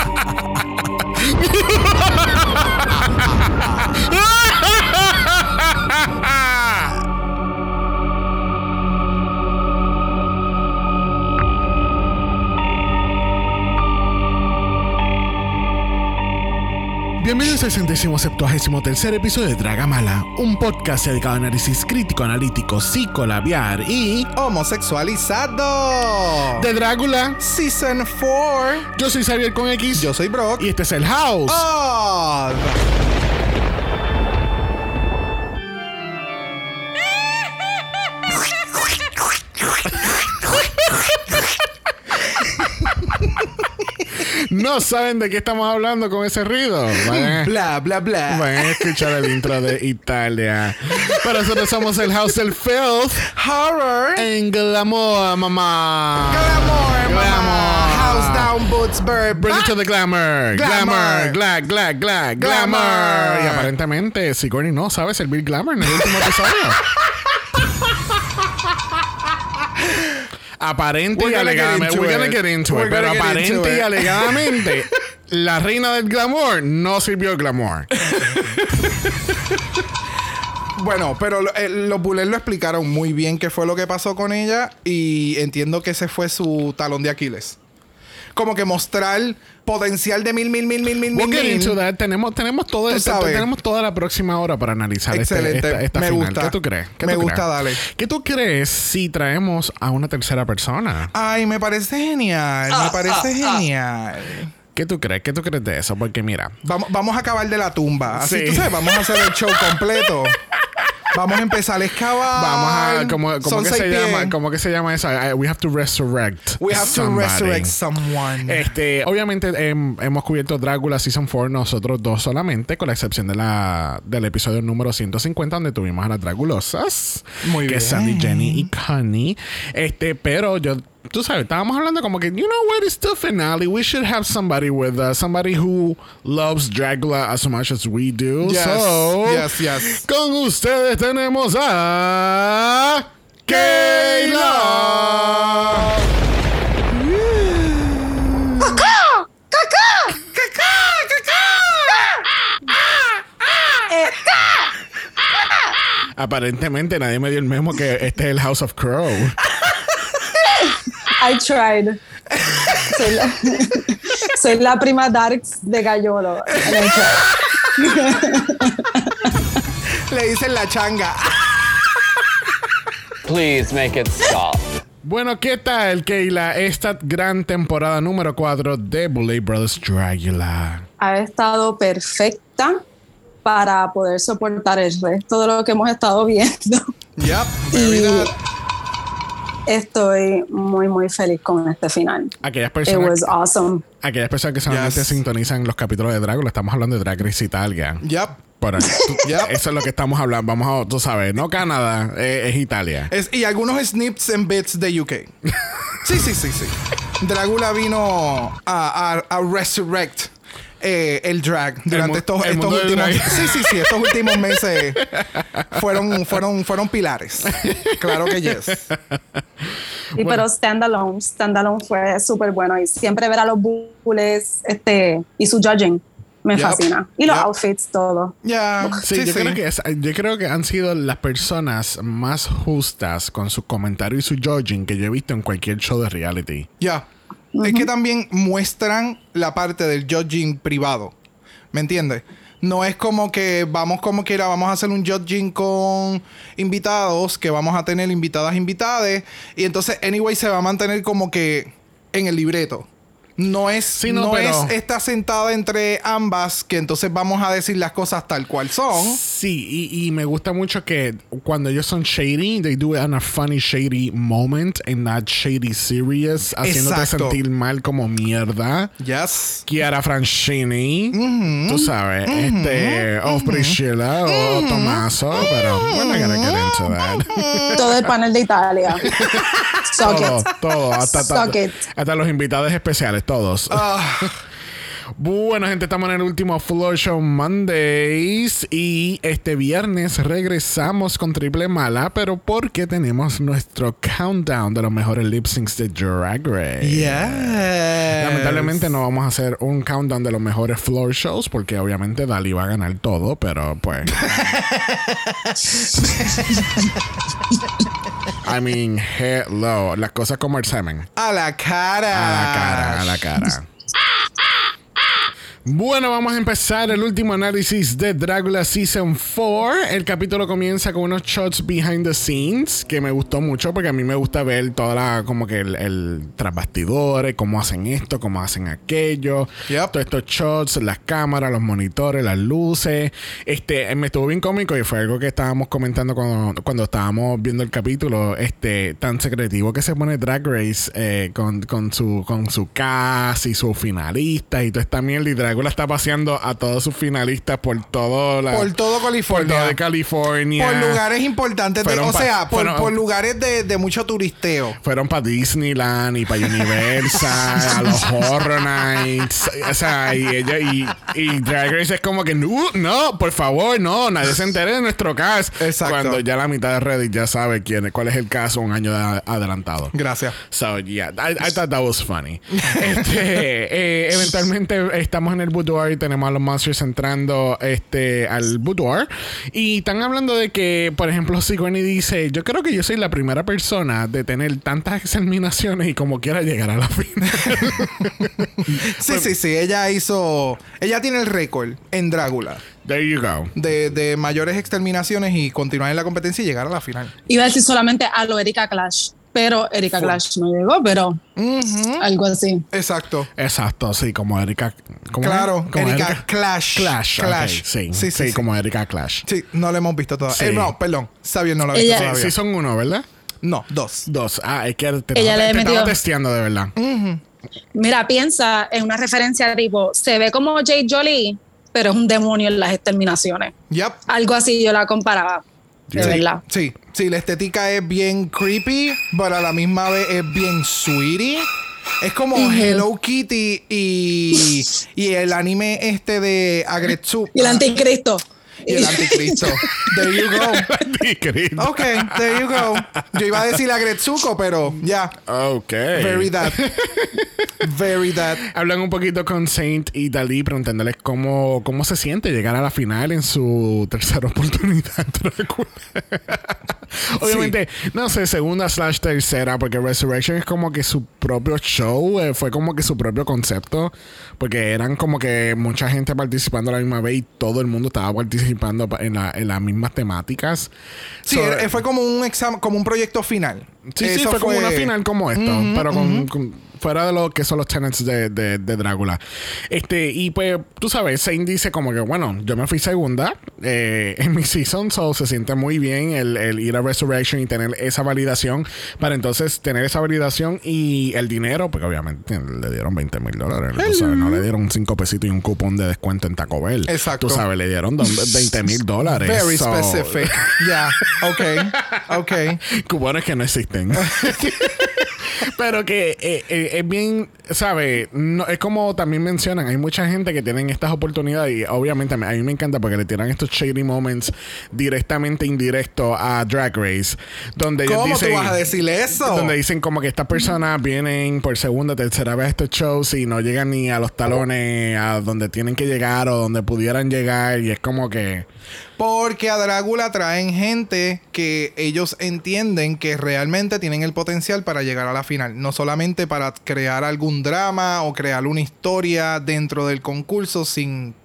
Centésimo septuagésimo tercer episodio de Dragamala, un podcast dedicado a análisis crítico, analítico, psicolabiar y Homosexualizado. de Drácula. Season 4. Yo soy Xavier con X Yo soy Brock. y este es el House. Oh. No saben de qué estamos hablando con ese ruido. Vayan, Bla, bla, bla. vayan a escuchar el intro de Italia. Pero nosotros somos el House del Filth Horror. en Glamour, mamá. Glamour, Glamour. mamá. House down, boots, bird. Bring it to the glamour. Glamour. Glamour. Glag. Glamour. Glamour. Y aparentemente Sigourney no sabe servir glamour en el último episodio. Aparente y alegadamente. into We're gonna it. get into We're it. Pero aparente y alegadamente, la reina del glamour no sirvió el glamour. Bueno, pero eh, los bullets lo explicaron muy bien qué fue lo que pasó con ella y entiendo que ese fue su talón de Aquiles. Como que mostrar potencial de mil, mil, mil, mil, mil, We'll mil. into that. Tenemos, tenemos, todo este- sabes. tenemos toda la próxima hora para analizar este- Excelente. esta, esta Me final. gusta. ¿Qué tú crees? ¿Qué Me tú gusta, crees? dale. ¿Qué tú crees si traemos a una tercera persona? Ay, me parece genial. Ah, me parece genial. ¿Qué tú crees? ¿Qué tú crees de eso? Porque mira, Vamos, vamos a acabar de la tumba. Así Sí. tú sabes, vamos a hacer el show completo. Vamos a empezar a excavar. vamos a como Son que se llama, como que se llama eso? I- we have to resurrect. We have to resurrect someone. Este, obviamente em, hemos cubierto Drácula Season 4 nosotros dos solamente, con la excepción de la, del episodio número 150 donde tuvimos a las Dragulosas. Muy que bien. es Sandy, Jenny y Connie. Este, pero yo, tú sabes, estábamos hablando como que, you know what, it's the finale. We should have somebody with us, somebody who loves Dracula as much as we do. Yes, So, yes, yes. con ustedes tenemos a Kayla. Aparentemente nadie me dio el memo que este es el House of Crow. I tried. Soy la, soy la prima Darks de Gallolo. Le dicen la changa. Please make it stop. Bueno, ¿qué tal, Keila? Esta gran temporada número 4 de Bully Brothers Dracula. Ha estado perfecta para poder soportar el resto de lo que hemos estado viendo. Yep, very Y. estoy muy, muy feliz con este final. Aquellas It personas, was awesome. aquellas personas que solamente Yes. sintonizan los capítulos de Drácula, estamos hablando de Drag Race Italia. Yep. Por ahí. Yep. Eso es lo que estamos hablando. Vamos a, tú sabes, no Canadá, eh, es Italia. Es- y algunos snips and bits de UK. Sí, sí, sí, sí. Drácula vino a, a, a resurrect eh, el drag durante estos, el estos del últimos. Sí, sí, sí. Estos últimos meses fueron, fueron, fueron pilares. Claro que yes. Y pero standalone, standalone fue súper bueno. Y siempre ver a los bullies este, y su judging me Yep. fascina. Y los Yep. outfits, todo. Ya. Sí, Sí, yo, sí. Creo que es- yo creo que han sido las personas más justas con su comentario y su judging que yo he visto en cualquier show de reality. Ya. Es que también muestran la parte del judging privado. ¿Me entiendes? No es como que vamos como quiera, vamos a hacer un judging con invitados, que vamos a tener invitadas invitadas. Y entonces, anyway, se va a mantener como que en el libreto. No es, Sí, no, no, pero- es está sentada entre ambas, que entonces vamos a decir las cosas tal cual son. Sí, y, y me gusta mucho que cuando ellos son shady, they do it in a funny, shady moment and not shady serious, haciéndote Exacto. sentir mal como mierda. Yes. Chiara Francini, tú sabes, este, o Priscilla o Tommaso, pero we're not gonna get into that. Todo el panel de Italia. Suck todo, it. todo, hasta, hasta, Suck it. hasta los invitados especiales, todos. Ah, Bueno, gente, estamos en el último Floor Show Mondays y este viernes regresamos con Triple Mala, pero porque tenemos nuestro countdown de los mejores lip syncs de Drag Race. yes. Lamentablemente no vamos a hacer un countdown de los mejores floor shows porque obviamente Dali va a ganar todo, pero pues. I mean, hello. Las cosas como el semen. A la cara. A la cara, a la cara. Bueno, vamos a empezar el último análisis de Drácula Season 4. El capítulo comienza con unos shots behind the scenes que me gustó mucho porque a mí me gusta ver toda la, como que el, el tras bastidores, cómo hacen esto, cómo hacen aquello. Yep. Todos estos shots, las cámaras, los monitores, las luces. Este, me estuvo bien cómico y fue algo que estábamos comentando cuando, cuando estábamos viendo el capítulo. Este, tan secretivo que se pone Drag Race eh, con, con su, con su cast y sus finalistas y toda esta mierda. Y Drácula está paseando a todos sus finalistas por todo la, Por todo por California. todo de California. Por lugares importantes, de- o sea, por, fueron- por lugares de, de mucho turisteo. Fueron para Disneyland y para Universal, a los Horror Nights. O sea, y ella y, y Drag Race es como que, no, no, por favor, no, nadie se entere de nuestro cast. Exacto. Cuando ya la mitad de Reddit ya sabe quién, es- cuál es el caso un año de- adelantado. Gracias. So, yeah, I, I thought that was funny. este, eh, eventualmente estamos en el boudoir y tenemos a los monsters entrando este, al boudoir. Y están hablando de que, por ejemplo, Sigourney dice: Yo creo que yo soy la primera persona de tener tantas examinaciones y como quiera llegar a la final. Sí, sí, sí. Ella hizo. Ella tiene el récord en Drácula There you go. de, de mayores exterminaciones y continuar en la competencia y llegar a la final. Iba a decir solamente a lo Erika Clash, pero Erika Clash no llegó, pero algo así. Exacto. Exacto, sí, como Erika. ¿cómo es? Claro, Como Erika Clash. Clash, Clash. sí, Sí, sí, sí, sí. como Erika Clash. Sí, no lo hemos visto todavía. Sí. Eh, no, perdón. Xavier no lo ha visto todavía. sí son uno, ¿verdad? No, dos. Dos. Ah, es que te, Ella te- estaba testeando de verdad. Mira, piensa en una referencia tipo, se ve como Jay Jolie, pero es un demonio en las exterminaciones. Yep. Algo así yo la comparaba, de Sí. verdad. Sí, sí, la estética es bien creepy, pero a la misma vez es bien sweetie. Es como Hello Kitty y, y el anime este de Agretsuko. Y el anticristo. Y el anticristo. There you go. Anticristo. Ok, there you go. Yo iba a decir Agretsuko, pero ya. Ok. Very that. Very that. Hablan un poquito con Saint y Dalí preguntándoles cómo, cómo se siente llegar a la final en su tercera oportunidad. Obviamente, no sé, segunda slash tercera, porque Resurrection es como que su propio show, eh, fue como que su propio concepto, porque eran como que mucha gente participando a la misma vez y todo el mundo estaba participando pa- en, la- en las mismas temáticas. Sí, So, era- fue como un examen, como un proyecto final. Sí, sí, fue, como una final como esto, pero con, con- fuera de lo que son los tenets de, de, de Drácula. Este, y pues, tú sabes, Zane dice como que, bueno, yo me fui segunda eh, en mi season, so se siente muy bien el, el ir a Resurrection y tener esa validación, para entonces tener esa validación y el dinero, porque obviamente le dieron 20 mil dólares, tú sabes, no le dieron 5 pesitos y un cupón de descuento en Taco Bell. Exacto. Tú sabes, le dieron don- 20 mil dólares. Very so- specific. Ya, ok, ok. cubanos que no existen. Pero que eh, eh, es bien, ¿sabes? No, es como también mencionan, hay mucha gente que tienen estas oportunidades y obviamente a mí, me encanta porque le tiran estos shady moments directamente indirecto a Drag Race, donde ellos ¿Cómo dicen, tú vas a decir eso? donde dicen como que estas personas vienen por segunda, tercera vez a estos shows y no llegan ni a los talones a donde tienen que llegar o donde pudieran llegar y es como que... Porque a Drácula traen gente que ellos entienden que realmente tienen el potencial para llegar a la final. No solamente para crear algún drama o crear una historia dentro del concurso sin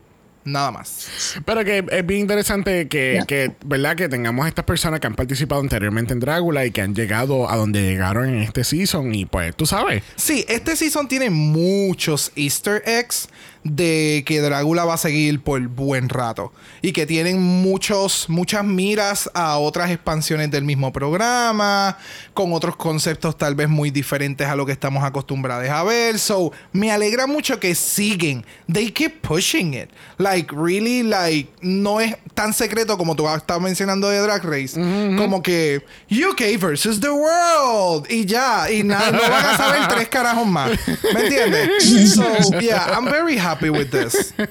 Nada más. Pero que es bien interesante que, que, ¿verdad? Que tengamos estas personas que han participado anteriormente en Drácula y que han llegado a donde llegaron en este season. Y pues, tú sabes. Sí, este season tiene muchos easter eggs de que Drácula va a seguir por buen rato. Y que tienen muchos muchas miras a otras expansiones del mismo programa con otros conceptos tal vez muy diferentes a lo que estamos acostumbrados a ver. So me alegra mucho que siguen. They keep pushing it. Like really like no es tan secreto como tú estabas mencionando de Drag Race como que UK versus the world. Y ya y nada no van a saber tres carajos más. ¿me entiendes? so yeah I'm very happy with this.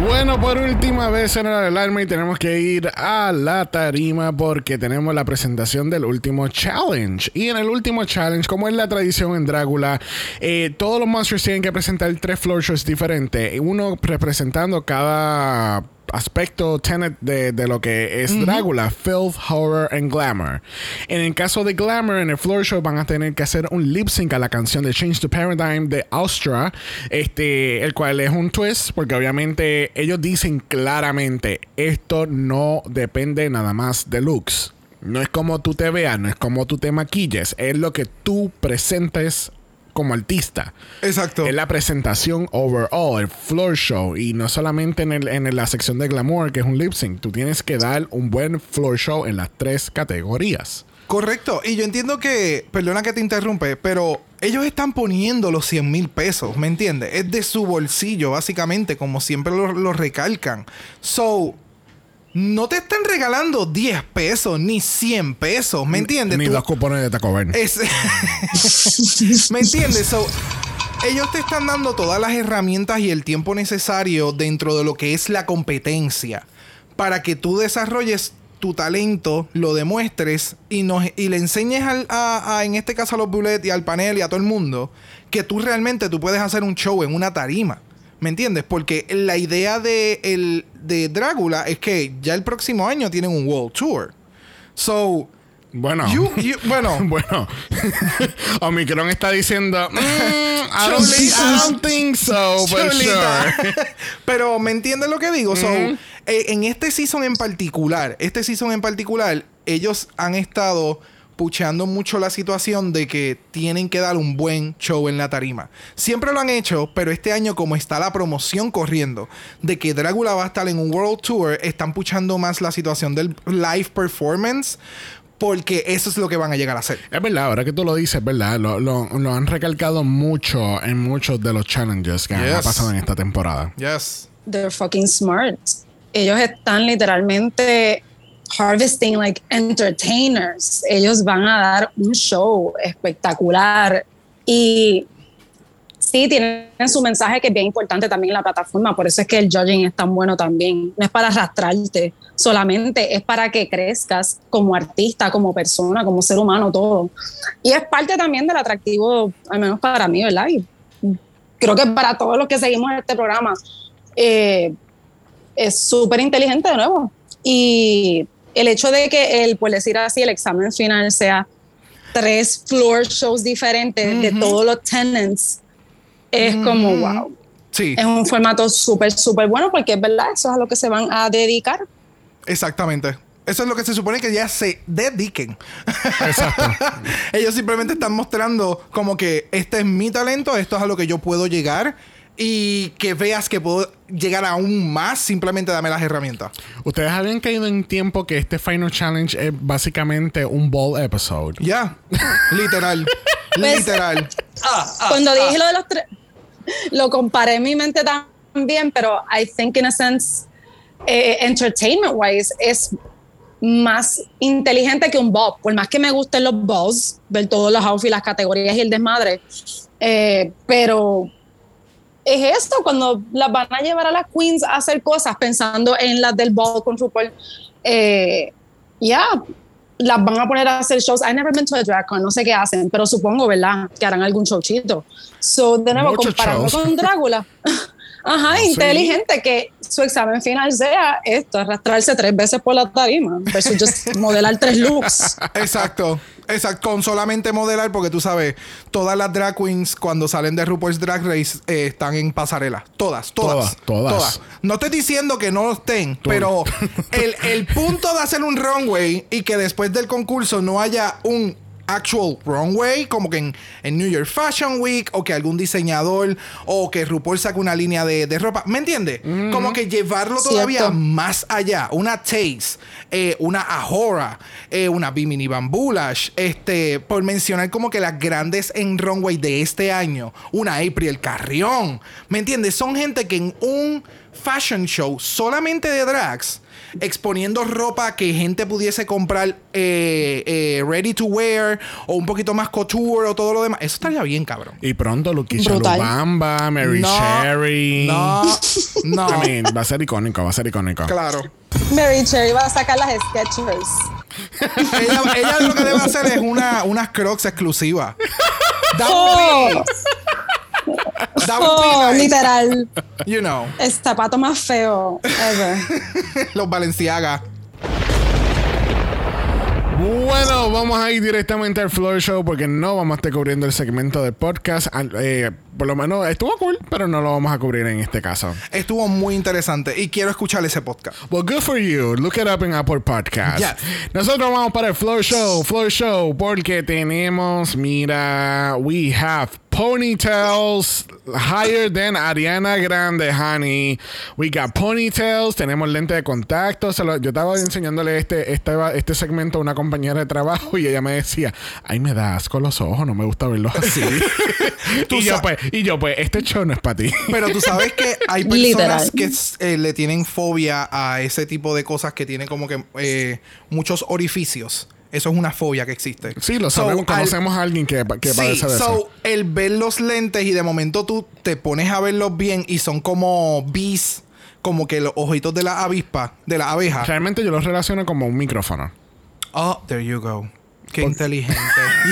Bueno, por última vez en el alarma y tenemos que ir a la tarima porque tenemos la presentación del último challenge. Y en el último challenge, como es la tradición en Drácula, eh, todos los monsters tienen que presentar tres floor shows diferentes. Uno representando cada aspecto tenet de, lo que es Drácula, filth, horror and glamour. En el caso de glamour, en el floor show van a tener que hacer un lip sync a la canción de Change to Paradigm de Austra, este, el cual es un twist, porque obviamente ellos dicen claramente, esto no depende nada más de looks. No es como tú te veas, no es como tú te maquilles, es lo que tú presentes como artista. Exacto. Es la presentación overall, el floor show. Y no solamente en, el, en la sección de glamour, que es un lip sync. Tú tienes que dar un buen floor show en las tres categorías. Correcto. Y yo entiendo que, perdona que te interrumpe, pero ellos están poniendo los 100 mil pesos, ¿me entiendes? Es de su bolsillo, básicamente, como siempre lo, lo recalcan. So, no te están regalando 10 pesos ni 100 pesos, ¿me entiendes? Ni dos cupones de Taco Bell. ¿Me entiendes? ellos te están dando todas las herramientas y el tiempo necesario dentro de lo que es la competencia para que tú desarrolles tu talento, lo demuestres y, nos, y le enseñes a, en este caso a los bullets y al panel y a todo el mundo que tú realmente tú puedes hacer un show en una tarima. ¿Me entiendes? Porque la idea de, el, de Drácula es que ya el próximo año tienen un World Tour. So. Bueno, bueno, bueno. Omicron está diciendo, mm, I, don't think, so, but sure. Pero me entiendes lo que digo. So, eh, en este season en particular, este season en particular, ellos han estado pucheando mucho la situación de que tienen que dar un buen show en la tarima. Siempre lo han hecho, pero este año como está la promoción corriendo de que Drácula va a estar en un World Tour, están puchando más la situación del live performance porque eso es lo que van a llegar a hacer. Es verdad, ahora que tú lo dices, ¿verdad? Lo, lo, han recalcado mucho en muchos de los challenges que han pasado en esta temporada. Yes. They're fucking smart. Ellos están literalmente harvesting like entertainers. Ellos van a dar un show espectacular y sí tienen su mensaje que es bien importante también en la plataforma, por eso es que el judging es tan bueno también. No es para arrastrarte solamente, es para que crezcas como artista, como persona, como ser humano, todo. Y es parte también del atractivo, al menos para mí, ¿verdad? Y creo que para todos los que seguimos este programa, eh, es súper inteligente de nuevo. Y el hecho de que el, por decir así, el examen final sea tres floor shows diferentes de todos los tenants, es como wow. Sí. Es un formato súper, súper bueno porque es verdad, eso es a lo que se van a dedicar. Exactamente. Eso es lo que se supone que ya se dediquen. Exacto. Ellos simplemente están mostrando como que este es mi talento, esto es a lo que yo puedo llegar y que veas que puedo llegar aún más, simplemente dame las herramientas. Ustedes habían caído en tiempo que este Final Challenge es básicamente un ball episode. Ya, literal. Pues, literal. Ah, ah, cuando dije ah. lo de los tres, lo comparé en mi mente también, pero I think in a sense, eh, entertainment wise, es más inteligente que un ball. Por más que me gusten los balls, ver todos los outfits, las categorías y el desmadre, eh, pero es esto, cuando las van a llevar a las queens a hacer cosas pensando en las del ball con RuPaul, eh, ya, las van a poner a hacer shows. I never been to a drag con, no sé qué hacen, pero supongo, ¿verdad? Que harán algún showchito. So, de nuevo, comparando con Drácula. Ajá, inteligente que su examen final sea esto, arrastrarse tres veces por la tarima versus just modelar tres looks. Exacto. Exacto, con solamente modelar, porque tú sabes, todas las drag queens cuando salen de RuPaul's Drag Race eh, están en pasarela. Todas, todas, Todas, todas. No estoy diciendo que no lo estén, pero el, el punto de hacer un runway y que después del concurso no haya un actual runway, como que en, en New York Fashion Week, o que algún diseñador, o que RuPaul saque una línea de, de ropa. ¿Me entiendes? Como que llevarlo todavía Cierto. más allá. Una Taze, eh, una Ahora, eh, una Bimini Bambulash, este, por mencionar como que las grandes en runway de este año, una April Carrión. ¿Me entiendes? Son gente que en un fashion show solamente de drags exponiendo ropa que gente pudiese comprar eh, eh, ready to wear o un poquito más couture o todo lo demás. Eso estaría bien, cabrón. Y pronto Luquisha. Lubamba, Mary No, Cherry. No, no. I mean, va a ser icónico, va a ser icónico. Claro. Mary Cherry va a sacar las Skechers. Ella, ella lo que debe hacer es una, unas crocs exclusivas. That Oh, that would be oh, nice. literal. You know, El zapato más feo ever. los Balenciaga. Bueno, vamos a ir directamente al Floor Show porque no vamos a estar cubriendo el segmento de podcast. Eh, por lo menos estuvo cool, pero no lo vamos a cubrir en este caso. Estuvo muy interesante y quiero escuchar ese podcast. Well, good for you. Look it up in Apple Podcast. Yes. Nosotros vamos para el Floor Show, Floor Show, porque tenemos, mira, we have ponytails higher than Ariana Grande, honey. We got ponytails, tenemos lente de contacto. Se lo- yo estaba enseñándole este, este, este segmento a una compañera de trabajo y ella me decía, ay, me da asco los ojos, no me gusta verlos así. Y, yo, pues, y yo, pues, este show no es para ti. Pero tú sabes que hay Literal. personas que eh, le tienen fobia a ese tipo de cosas que tienen como que eh, muchos orificios. Eso es una fobia que existe. Sí, lo So, sabemos, al- conocemos a alguien que, que Sí, padece de eso. so, el ver los lentes y de momento tú te pones a verlos bien y son como bees, como que los ojitos de la avispa, de la abeja. Realmente yo los relaciono como un micrófono. Oh, there you go. Qué inteligente.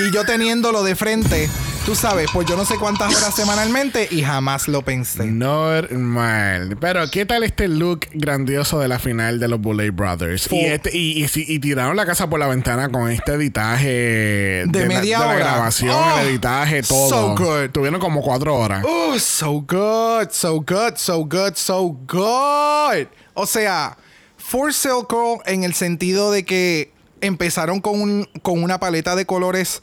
y yo teniéndolo de frente, tú sabes, pues yo no sé cuántas horas semanalmente y jamás lo pensé. Normal. Pero, ¿qué tal este look grandioso de la final de los Bullet Brothers? Y, este, y, y, si- y tiraron la casa por la ventana con este editaje de, la- media de la hora. grabación, Oh, el editaje, todo. so good. Tuvieron como cuatro horas. Oh, so good, so good, so good, so good. O sea, For Circle en el sentido de que empezaron con, un- con una paleta de colores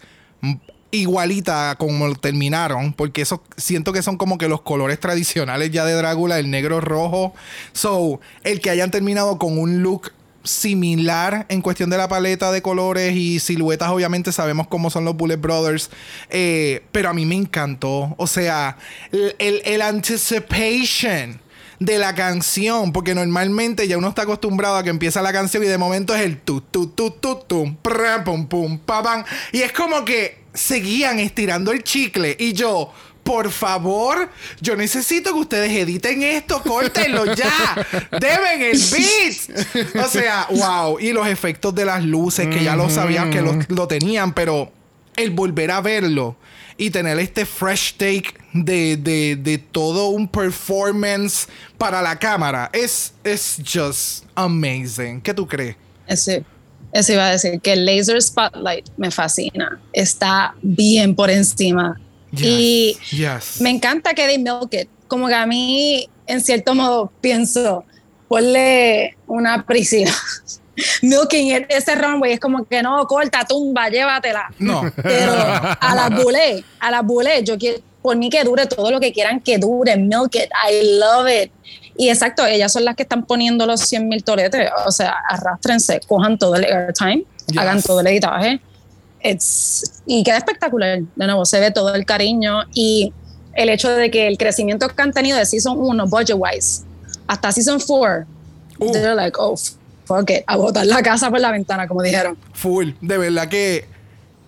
igualita como terminaron, porque eso siento que son como que los colores tradicionales ya de Drácula, el negro rojo. So, el que hayan terminado con un look similar en cuestión de la paleta de colores y siluetas, obviamente sabemos cómo son los Bullet Brothers, eh, pero a mí me encantó. O sea, el, el, el anticipation de la canción, porque normalmente ya uno está acostumbrado a que empieza la canción y de momento es el tu tu tu tu pram, pum pum pa, pam. y es como que seguían estirando el chicle y yo por favor, yo necesito que ustedes editen esto, córtenlo ya. Deben el beat. O sea, wow. Y los efectos de las luces, que ya lo sabían que lo, lo tenían, pero el volver a verlo y tener este fresh take de, de, de todo un performance para la cámara es, es just amazing. ¿Qué tú crees? Ese, eso iba a decir que el Laser Spotlight me fascina. Está bien por encima. Y yes. me encanta que they milk it. Como que a mí, en cierto modo, pienso, ponle una Priscila. Milking it, ese runway es como que no, corta, tumba, llévatela. No. Pero a las bulé, a las bulé, yo quiero, por mí que dure todo lo que quieran que dure, milk it, I love it. Y exacto, ellas son las que están poniendo los 100 mil toretes, o sea, arrastrense, cojan todo el airtime, Yes. hagan todo el editaje. It's, y queda espectacular, de nuevo, se ve todo el cariño y el hecho de que el crecimiento que han tenido de Season 1, budget wise, hasta Season 4, Uh. they're like, oh, fuck it, a botar la casa por la ventana, como dijeron. Full. De verdad que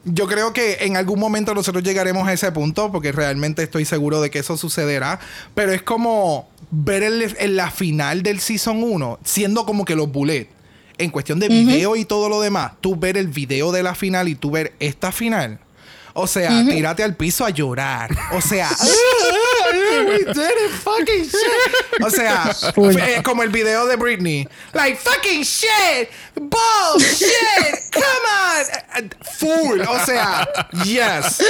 yo creo que en algún momento nosotros llegaremos a ese punto, porque realmente estoy seguro de que eso sucederá. Pero es como ver el- en la final del Season 1, siendo como que los bullet. En cuestión de video y todo lo demás, tú ver el video de la final y tú ver esta final. O sea, tírate al piso a llorar. O sea, shit, we did it, fucking shit. O sea, fue como el video de Britney. Like, fucking shit, bullshit, come on. Full, o sea, yes.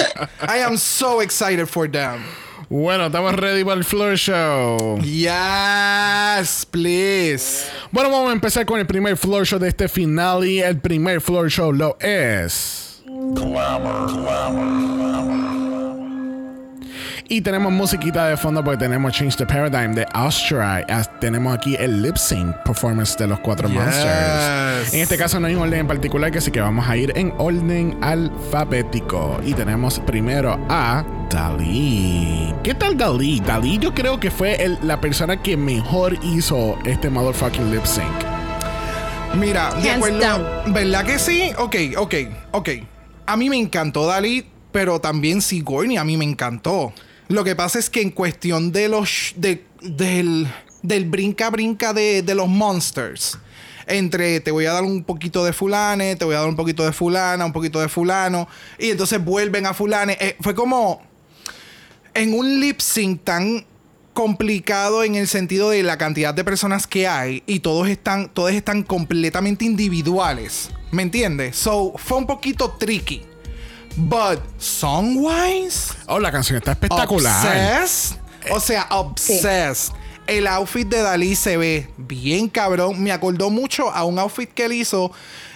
I am so excited for them. Bueno, estamos ready para el Floor Show. Yes, please. Bueno, vamos a empezar con el primer Floor Show de este final y el primer Floor Show lo es... Glamour, glamour, glamour. Y tenemos musiquita de fondo porque tenemos Change the Paradigm de Austria. Tenemos aquí el lip sync performance de los cuatro monsters. En este caso no hay un orden en particular, así que vamos a ir en orden alfabético. Y tenemos primero a Dalí. ¿Qué tal Dalí? Dalí yo creo que fue la persona que mejor hizo este motherfucking lip sync. Mira, de acuerdo. ¿Verdad que sí? Ok, ok, ok. A mí me encantó Dalí, pero también Sigourney a mí me encantó. Lo que pasa es que en cuestión de los. del, del brinca brinca de, los monsters. Entre te voy a dar un poquito de fulane, te voy a dar un poquito de fulana, un poquito de fulano. Y entonces vuelven a fulane. Eh, fue como. En un lip sync tan complicado en el sentido de la cantidad de personas que hay y todos están, todos están completamente individuales. ¿Me entiendes? So, fue un poquito tricky. But song-wise. Oh, la canción está espectacular. Obsessed. O sea, obsessed. El outfit de Dalí se ve bien cabrón. Me acordó mucho a un outfit que él hizo.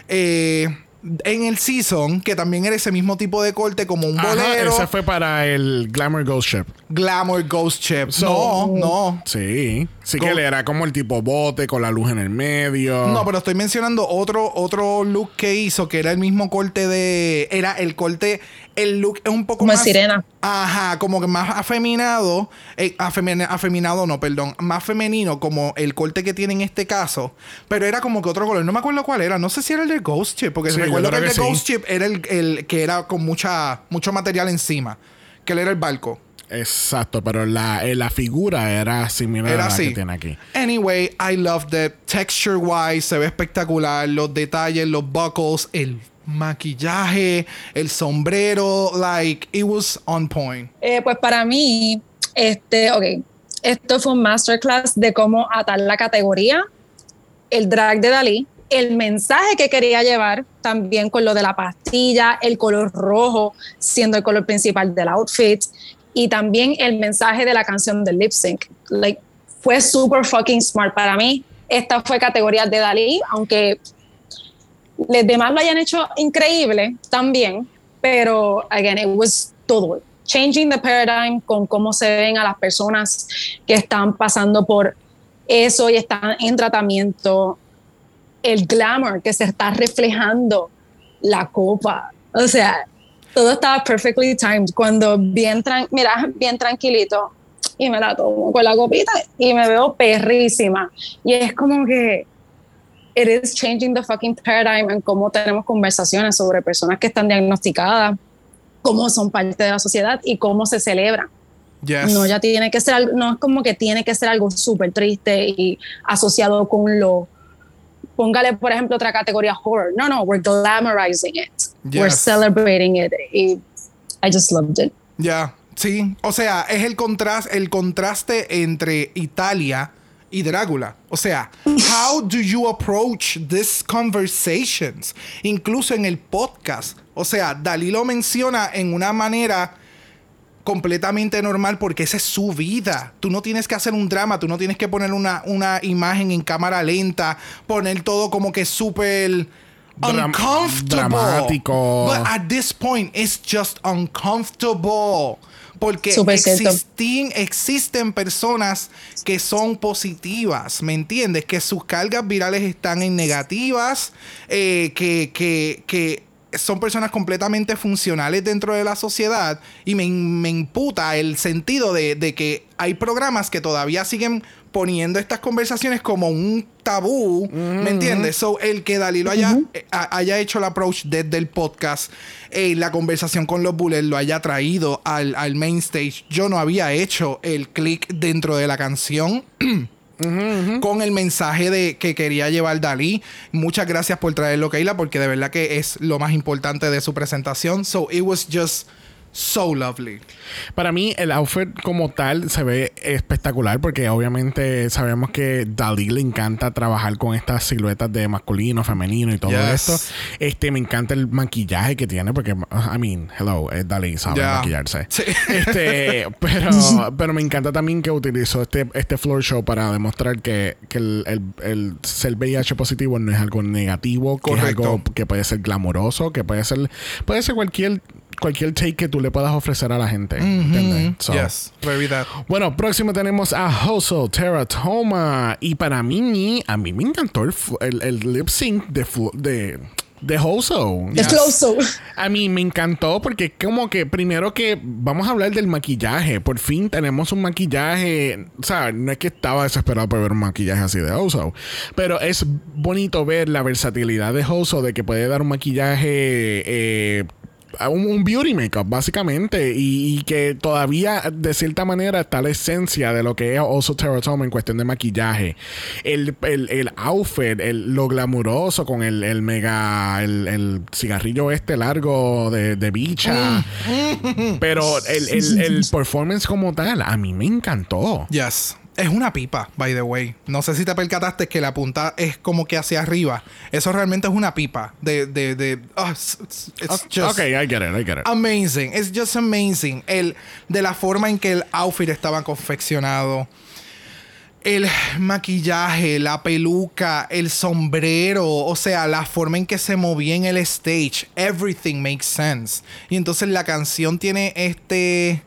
Eh, en el season, que también era ese mismo tipo de corte como un bolero. Ese fue para el Glamour Ghost Ship. Glamour Ghost Ship. no, no. Sí. Sí que él era como el tipo bote con la luz en el medio. No, pero estoy mencionando otro, otro look que hizo, que era el mismo corte de. Era el corte. El look es un poco más. sirena. Ajá, como que más afeminado. Eh, afeminado, no, perdón. Más femenino, como el corte que tiene en este caso. Pero era como que otro color. No me acuerdo cuál era. No sé si era el de Ghost Chip. Porque recuerdo que el de Ghost Chip era el, el, que era con mucha, mucho material encima. Que él era el barco. Exacto, pero la, eh, la figura era similar a la que tiene aquí. Anyway, I love the texture wise, se ve espectacular, los detalles, los buckles, el maquillaje, el sombrero, like it was on point. Eh, pues para mí, este, ok, esto fue un masterclass de cómo atar la categoría, el drag de Dalí, el mensaje que quería llevar, también con lo de la pastilla, el color rojo siendo el color principal del outfit y también el mensaje de la canción del lip sync. Like, fue super fucking smart para mí. Esta fue categoría de Dalí, aunque los demás lo hayan hecho increíble también, pero again, it was todo. Changing the paradigm con cómo se ven a las personas que están pasando por eso y están en tratamiento. El glamour que se está reflejando la copa. O sea, todo estaba perfectly timed. Cuando bien, mira, bien tranquilito y me la tomo con la copita y me veo perrísima. Y es como que it is changing the fucking paradigm en cómo tenemos conversaciones sobre personas que están diagnosticadas, cómo son parte de la sociedad y cómo se celebran. No, ya tiene que ser no es como que tiene que ser algo súper triste y asociado con lo póngale, por ejemplo, otra categoría horror. No, no, we're glamorizing it. We're celebrating it. I just loved it. Ya, sí. O sea, es el, contraste, el contraste entre Italia y Drácula. O sea, how do you approach these conversations? Incluso en el podcast. O sea, Dalí lo menciona en una manera completamente normal porque esa es su vida. Tú no tienes que hacer un drama, tú no tienes que poner una, una imagen en cámara lenta, poner todo como que súper uncomfortable. Dramático. But at this point, it's just uncomfortable. Porque existen, existen personas que son positivas, ¿me entiendes? Que sus cargas virales están en negativas, eh, que, que, que son personas completamente funcionales dentro de la sociedad y me, me imputa el sentido de, que hay programas que todavía siguen poniendo estas conversaciones como un tabú, ¿me entiendes? So, el que Dalilo haya, eh, haya hecho el approach desde el podcast, eh, la conversación con los bullets lo haya traído al, al main stage. Yo no había hecho el click dentro de la canción. con el mensaje de que quería llevar Dalí. Muchas gracias por traerlo, Keila, porque de verdad que es lo más importante de su presentación. So it was just so lovely. Para mí, el outfit como tal se ve espectacular porque obviamente sabemos que Dalí le encanta trabajar con estas siluetas de masculino, femenino y todo Yes. esto. Este, me encanta el maquillaje que tiene porque, I mean, hello, es Dalí, sabe Yeah. maquillarse. Sí. Este, pero, pero me encanta también que utilizó este, este floor show para demostrar que, que el, el- el ser VIH positivo no es algo negativo, que es Correcto. algo que puede ser glamoroso, que puede ser, puede ser cualquier, cualquier take que tú le puedas ofrecer a la gente. ¿entiendes? So, Yes, very that. Bueno, próximo tenemos a Hoso Teratoma. Y para mí, a mí me encantó el, el, el lip sync de, de, de Hoso. Close A mí me encantó porque como que primero que vamos a hablar del maquillaje. Por fin tenemos un maquillaje. O sea, no es que estaba desesperado por ver un maquillaje así de Hoso. Pero es bonito ver la versatilidad de Hoso de que puede dar un maquillaje... eh, un, un beauty makeup básicamente y, y que todavía de cierta manera está la esencia de lo que es Oso Teratoma en cuestión de maquillaje. El, el, el outfit el, lo glamuroso con el, el mega el, el cigarrillo este largo de, de bicha. Pero el, el, el performance como tal a mí me encantó. Yes. Es una pipa, by the way. No sé si te percataste que la punta es como que hacia arriba. Eso realmente es una pipa. De, de, de. ah, it's, it's- it's just ok I get it I get it amazing. It's just amazing. El, de la forma en que el outfit estaba confeccionado. El maquillaje, la peluca, el sombrero, o sea, la forma en que se movía en el stage, everything makes sense. Y entonces la canción tiene este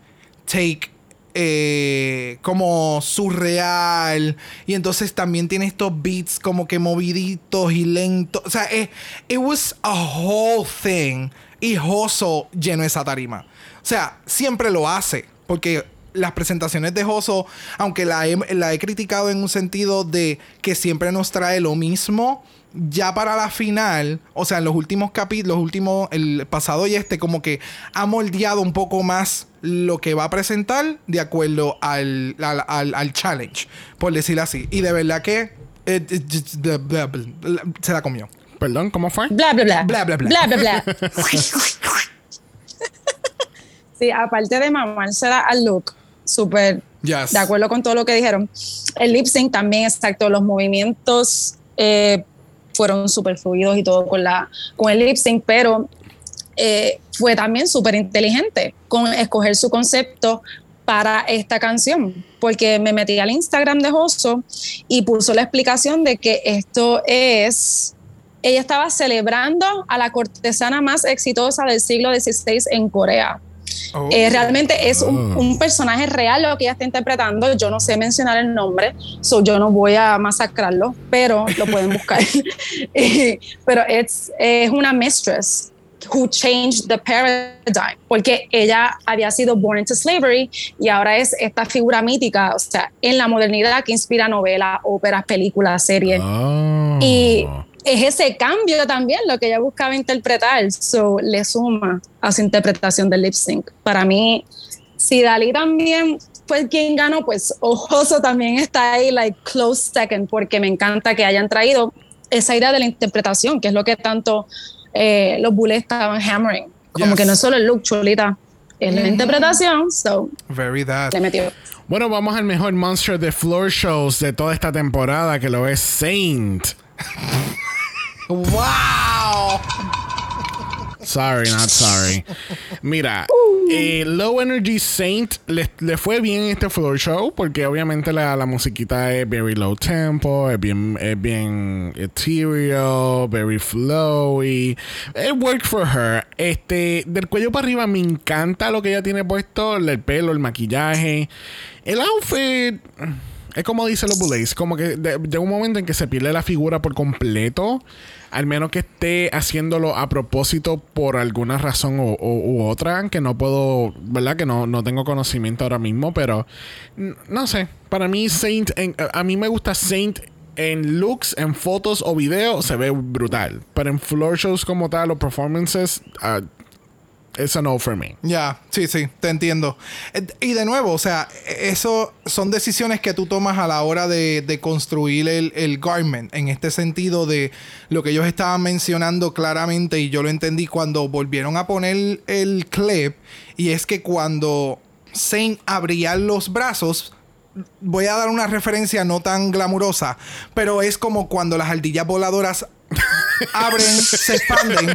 take eh, como surreal y entonces también tiene estos beats como que moviditos y lentos. O sea, eh, it was a whole thing y Joso llenó esa tarima. O sea, siempre lo hace porque las presentaciones de Joso, aunque la he, la he criticado en un sentido de que siempre nos trae lo mismo, ya para la final, o sea, en los últimos capítulos, los últimos, el pasado y este, como que ha moldeado un poco más lo que va a presentar de acuerdo al, al, al- al challenge, por decirlo así. Y de verdad que eh, eh, just- bla, bla, bla, bla, se la comió. perdón ¿cómo fue? Bla, bla, bla. Bla, bla, bla. Bla, bla, bla. sí, aparte de mamársela al look, súper Yes. de acuerdo con todo lo que dijeron. El lip sync también, exacto, los movimientos eh, fueron súper fluidos y todo con, la, con el lip sync, pero eh, fue también súper inteligente con escoger su concepto para esta canción, porque me metí al Instagram de Joso y puso la explicación de que esto es, ella estaba celebrando a la cortesana más exitosa del siglo XVI en Corea. Oh. Eh, realmente es un, Oh. un personaje real lo que ella está interpretando. Yo no sé mencionar el nombre, so yo no voy a masacrarlo, pero lo pueden buscar. Eh, pero es, es una mistress who changed the paradigm, porque ella había sido born into slavery y ahora es esta figura mítica, o sea, en la modernidad que inspira novelas, óperas, películas, series. Oh. Y es ese cambio también lo que ella buscaba interpretar. So, le suma a su interpretación del lip sync. Para mí, si Dalí también fue quien ganó, pues Ojoso también está ahí, like close second, porque me encanta que hayan traído esa idea de la interpretación, que es lo que tanto eh, los bullies estaban hammering. Como Yes. que no es solo el look, chulita, es la interpretación. So, Very that. le metió. Bueno, vamos al mejor monster de floor shows de toda esta temporada, que lo es Saint. ¡Wow! Sorry, not sorry. Mira, eh, Low Energy Saint le, le fue bien este floor show porque obviamente la, la musiquita es very low tempo, es bien, es bien ethereal, very flowy. It worked for her. Este, del cuello para arriba me encanta lo que ella tiene puesto, el pelo, el maquillaje, el outfit. Es como dicen los bullets, como que llega un momento en que se pierde la figura por completo, al menos que esté haciéndolo a propósito por alguna razón u otra, que no puedo, ¿verdad? Que no, no tengo conocimiento ahora mismo, pero no sé, para mí Saint, a mí me gusta Saint en looks, en fotos o videos, se ve brutal, pero en floor shows como tal o performances, ah, it's a no for me. Ya, sí, sí, te entiendo. Eh, Y de nuevo, o sea, eso son decisiones que tú tomas a la hora de, de construir el, el garment. En este sentido de lo que ellos estaban mencionando claramente, y yo lo entendí cuando volvieron a poner el clip, y es que cuando Saint abría los brazos, voy a dar una referencia no tan glamurosa, pero es como cuando las ardillas voladoras abren, se expanden,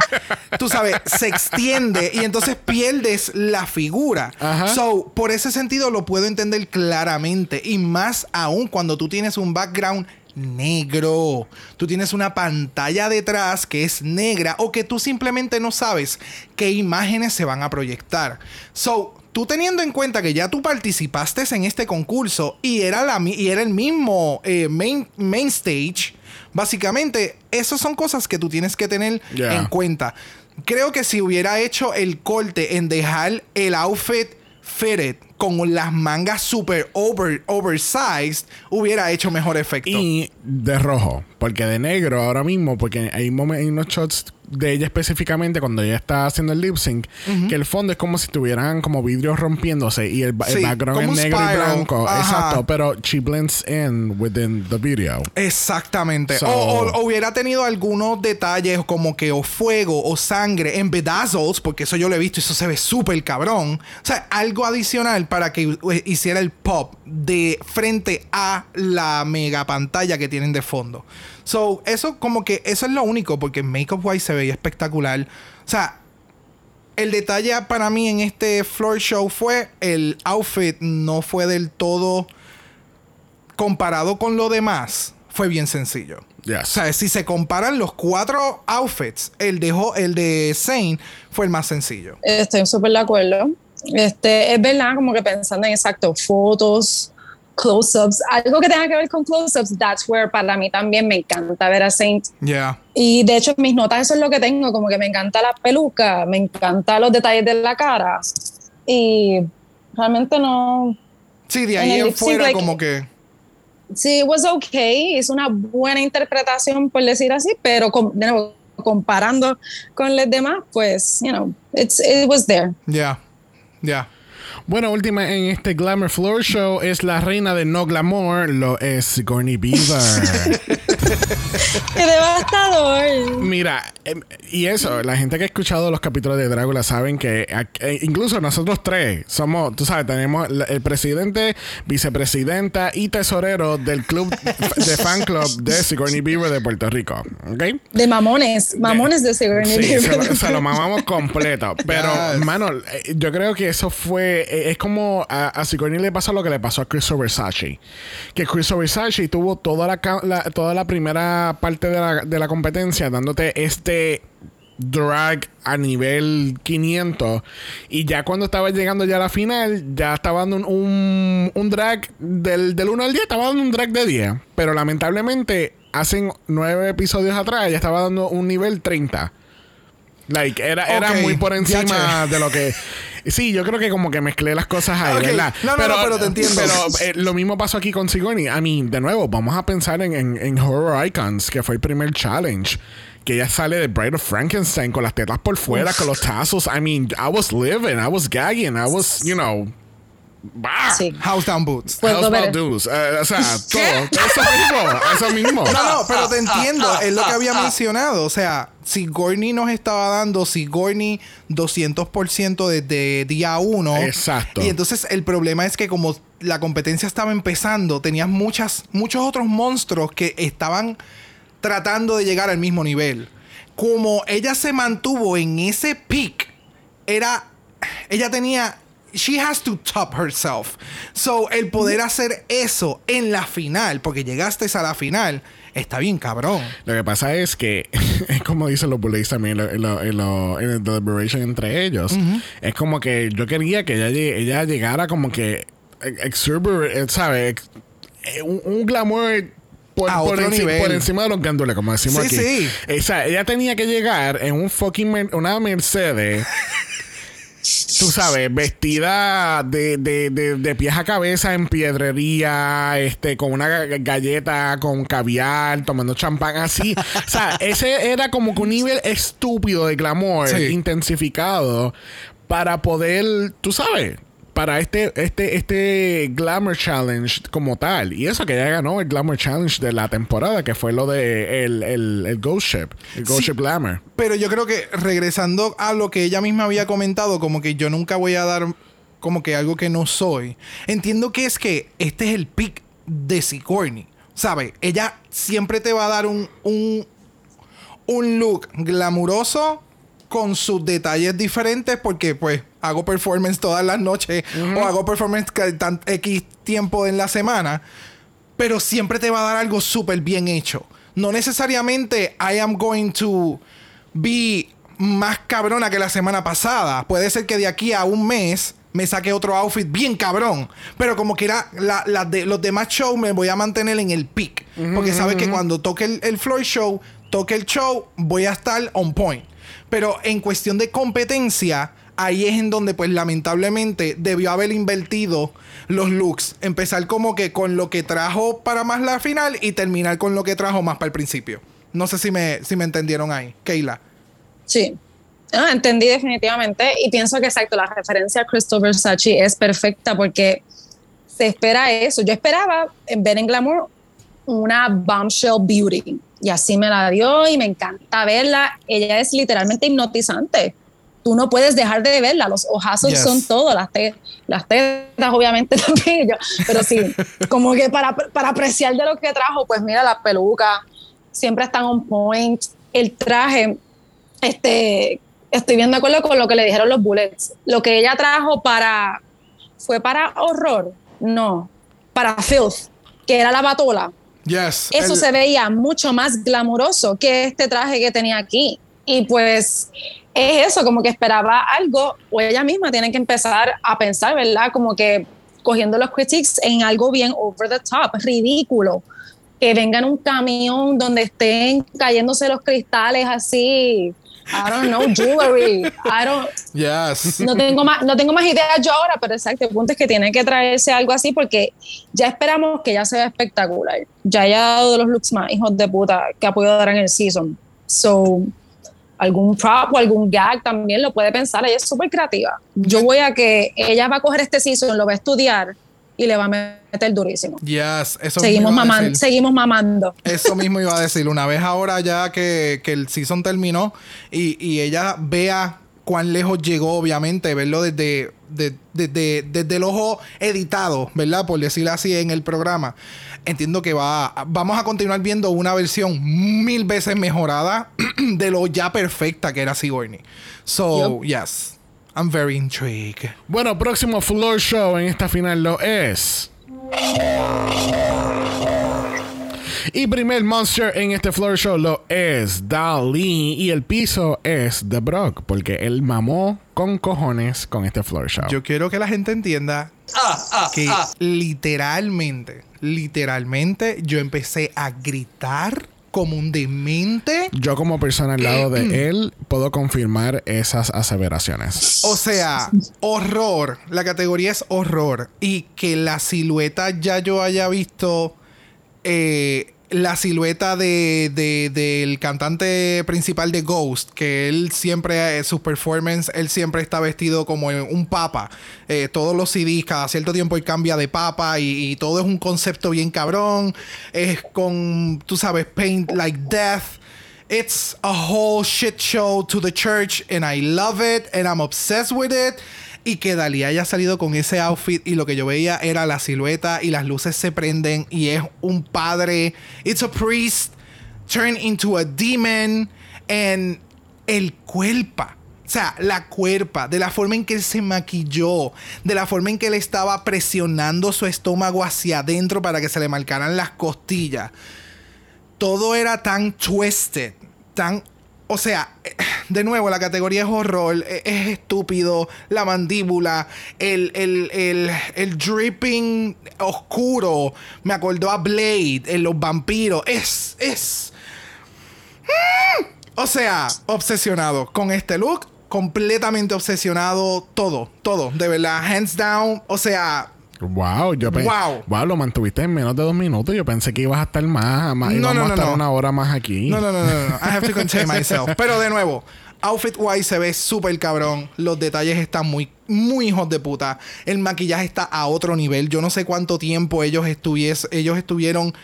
tú sabes, se extiende y entonces pierdes la figura. Ajá. So, por ese sentido lo puedo entender claramente y más aún cuando tú tienes un background negro. Tú tienes una pantalla detrás que es negra o que tú simplemente no sabes qué imágenes se van a proyectar. So, tú teniendo en cuenta que ya tú participaste en este concurso y era, la, y era el mismo eh, main, main stage, básicamente, esas son cosas que tú tienes que tener Yeah. en cuenta. Creo que si hubiera hecho el corte en dejar el outfit fitted con las mangas super over, oversized, hubiera hecho mejor efecto. Y de rojo, porque de negro ahora mismo, porque hay, hay unos shots de ella específicamente cuando ella está haciendo el lip sync, que el fondo es como si tuvieran como vidrios rompiéndose y el, ba- el background es negro y blanco. Ajá. Exacto, pero she blends in within the video. Exactamente. So- o, o- o hubiera tenido algunos detalles como que o fuego o sangre en bedazzles, porque eso yo lo he visto y eso se ve súper cabrón. O sea, algo adicional para que eh, hiciera el pop de frente a la mega pantalla que tienen de fondo. So, eso como que eso es lo único, porque Makeup Wise se veía espectacular. O sea, el detalle para mí en este floor show fue el outfit no fue del todo comparado con lo demás, fue bien sencillo. Yes. O sea, si se comparan los cuatro outfits, el de, el de Zane fue el más sencillo. Estoy súper de acuerdo. Este, es verdad, como que pensando en exacto, fotos, close-ups, algo que tenga que ver con close-ups, that's where para mí también me encanta ver a Saint. Yeah. Y de hecho, mis notas, eso es lo que tengo, como que me encanta la peluca, me encanta los detalles de la cara. Y realmente no. Sí, de En ahí en sync, fuera like- como que... Sí, it was okay, es una buena interpretación, por decir así, pero com- de nuevo, comparando con los demás, pues, you know, it's, it was there. Ya. Ya. Bueno, última en este Glamour Floor Show es la reina de no glamour, lo es Sigourney Beaver. ¡Qué devastador! Mira, em, y eso, la gente que ha escuchado los capítulos de Drácula saben que eh, incluso nosotros tres somos, tú sabes, tenemos el presidente, vicepresidenta y tesorero del club de fan club de Sigourney Beaver de Puerto Rico. ¿Ok? De mamones, mamones de Sigourney Sí, se lo, se lo mamamos completo. Pero, Yes. mano, eh, yo creo que eso fue. eh, Es como a, a Sigourney le pasó lo que le pasó a Chris Versace. Que Chris Versace tuvo toda la- toda la primera parte de la, de la competencia dándote este drag a nivel 500 y ya cuando estaba llegando ya a la final ya estaba dando un, un, un drag del, del 1 al 10 estaba dando un drag de 10 pero lamentablemente hace nueve episodios atrás ya estaba dando un nivel 30 Like, era, era muy por encima de lo que. Sí, yo creo que como que mezclé las cosas ahí, Ok. ¿verdad? No, no, no, pero te entiendo. Pero eh, lo mismo pasó aquí con Sigourney. I mean, de nuevo, vamos a pensar en, en, en Horror Icons, que fue el primer challenge. Que ella sale de Bride of Frankenstein con las tetas por fuera, con los tassels. I mean, I was living, I was gagging, I was, you know. Bah. Sí. House Down Boots. Ver. dudes. Eh, o sea, todo. Eso mismo, eso mismo. No, no, pero te entiendo. Es lo que había mencionado. O sea, Sigourney nos estaba dando Sigourney 200% desde día uno. Exacto. Y entonces el problema es que como la competencia estaba empezando, tenías muchas, muchos otros monstruos que estaban tratando de llegar al mismo nivel. Como ella se mantuvo en ese peak, era. Ella tenía. She has to top herself. So, el poder hacer eso en la final, porque llegaste a la final, está bien cabrón. Lo que pasa es que, es como dicen los bullies también en, lo- en, lo- en el deliberation entre ellos. Es como que yo quería que ella, ella llegara como que exuberant, eh, ¿sabes? Eh, Un, un glamour por, A por otro enci- nivel. por encima de los gandules, como decimos Sí, aquí. sí. O sea, ella tenía que llegar en un fucking mer- una Mercedes tú sabes, vestida de, de, de, de pies a cabeza en piedrería, este, con una galleta con caviar, tomando champán así. o sea, ese era como que un nivel estúpido de glamour intensificado para poder, tú sabes, para este, este, este Glamour Challenge como tal. Y eso que ya ganó el Glamour Challenge de la temporada, que fue lo de el, el, Ghost Ship, el Ghost Ship Glamour. Pero yo creo que regresando a lo que ella misma había comentado, como que yo nunca voy a dar como que algo que no soy. Entiendo que es que este es el pick de Sigourney. ¿Sabes? Ella siempre te va a dar un, un, un look glamuroso con sus detalles diferentes porque pues hago performance todas las noches o hago performance tan X tiempo en la semana, pero siempre te va a dar algo súper bien hecho. No necesariamente I am going to be más cabrona que la semana pasada. Puede ser que de aquí a un mes me saque otro outfit bien cabrón. Pero como que era la, de, los demás shows me voy a mantener en el peak. porque sabes que cuando toque el, el floor show, toque el show, voy a estar on point. Pero en cuestión de competencia, ahí es en donde, pues lamentablemente, debió haber invertido los looks. Empezar como que con lo que trajo para más la final y terminar con lo que trajo más para el principio. No sé si me, si me entendieron ahí. Keila. Sí. entendí definitivamente y pienso que exacto, la referencia a Christopher Sachi es perfecta porque se espera eso. Yo esperaba ver en Glamour una bombshell beauty y así me la dio y me encanta verla. Ella es literalmente hipnotizante. Tú no puedes dejar de verla. Los ojazos son todo, las, las tetas obviamente también, pero sí, como que para, para apreciar de lo que trajo, pues mira, la peluca siempre están on point. El traje, este, estoy bien de acuerdo con lo que le dijeron los bullets. Lo que ella trajo para, fue para horror, no, para filth, que era la batola eso se veía mucho más glamuroso que este traje que tenía aquí. Y pues es eso, como que esperaba algo, o ella misma tiene que empezar a pensar, ¿verdad? Como que cogiendo los critics en algo bien over the top, ridículo. Que venga en un camión donde estén cayéndose los cristales así, I don't know, jewelry. I don't. Yes. No tengo más, no tengo más ideas yo ahora, pero exacto, el punto es que tiene que traerse algo así porque ya esperamos que ya sea espectacular. Ya haya dado de los looks más hijos de puta que ha podido dar en el season. So, algún prop o algún gag también lo puede pensar. Ella es súper creativa. Yo voy a que ella va a coger este season, lo va a estudiar y le va a meter durísimo. Yes, eso seguimos mamando, seguimos mamando. Eso mismo iba a decir. Una vez ahora ya que, que el season terminó y, y, ella vea cuán lejos llegó, obviamente, verlo desde, desde, desde el ojo editado, ¿verdad? Por decirlo así en el programa. Entiendo que va, vamos a continuar viendo una versión mil veces mejorada de lo ya perfecta que era Sigourney. So, yes. I'm very intrigued. Bueno, próximo floor show en esta final lo es. Y primer monster en este floor show lo es Dali. Y el piso es The Brock. Porque él mamó con cojones con este floor show. Yo quiero que la gente entienda ah, ah, que ah. literalmente, literalmente, yo empecé a gritar como un demente. Yo como persona al lado de él puedo confirmar esas aseveraciones. O sea, horror. La categoría es horror. Y que la silueta ya yo haya visto eh, la silueta de, del cantante principal de Ghost, que él siempre, eh, su performance, él siempre está vestido como un papa. Eh, todos los CDs, cada cierto tiempo él cambia de papa y, todo es un concepto bien cabrón. Es con, tú sabes, paint like death. It's a whole shit show to the church and I love it and I'm obsessed with it y que Dalí haya salido con ese outfit y lo que yo veía era la silueta y las luces se prenden y es un padre, it's a priest turned into a demon and el cuerpa. O sea, la cuerpa, de la forma en que él se maquilló, de la forma en que él estaba presionando su estómago hacia adentro para que se le marcaran las costillas. Todo era tan twisted, tan o sea, de nuevo, la categoría es horror, e, es, estúpido, la mandíbula, el, el, dripping oscuro, me acordó a Blade, en los vampiros, es, es... O sea, obsesionado con este look, completamente obsesionado, todo, todo, de verdad, hands down, o sea, Wow, yo pensé. Wow. Wow, lo mantuviste en menos de dos minutos. Yo pensé que ibas a estar más, más No, íbamos no, a no, estar no. una hora más aquí. No, no, no, no, no. I have to contain myself. Pero de nuevo, outfit wise se ve súper cabrón. Los detalles están muy, muy hijos de puta. El maquillaje está a otro nivel. Yo no sé cuánto tiempo ellos, estuvies, ellos estuvieron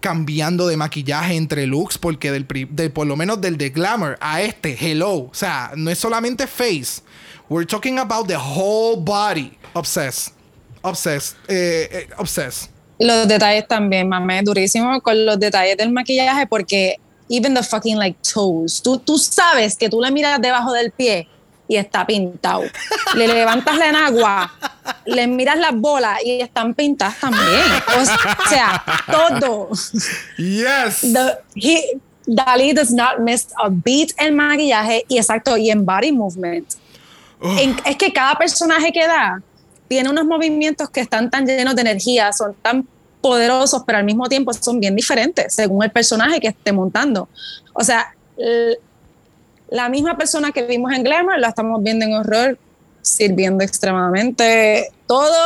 cambiando de maquillaje entre looks porque del, del por lo menos del de glamour a este hello o sea no es solamente face we're talking about the whole body obsessed obsessed eh, eh, obsessed Los detalles también, mamé, durísimo con los detalles del maquillaje porque even the fucking like toes, tú, tú sabes que tú le miras debajo del pie y está pintado. le levantas la enagua, le miras las bolas y están pintadas también. O sea, todo. yes The, he, Dalí does not miss a beat en maquillaje y exacto, y en body movement. En- es que cada personaje que da tiene unos movimientos que están tan llenos de energía, son tan poderosos, pero al mismo tiempo son bien diferentes según el personaje que esté montando. O sea, la misma persona que vimos en Glamour la estamos viendo en Horror, sirviendo extremadamente todo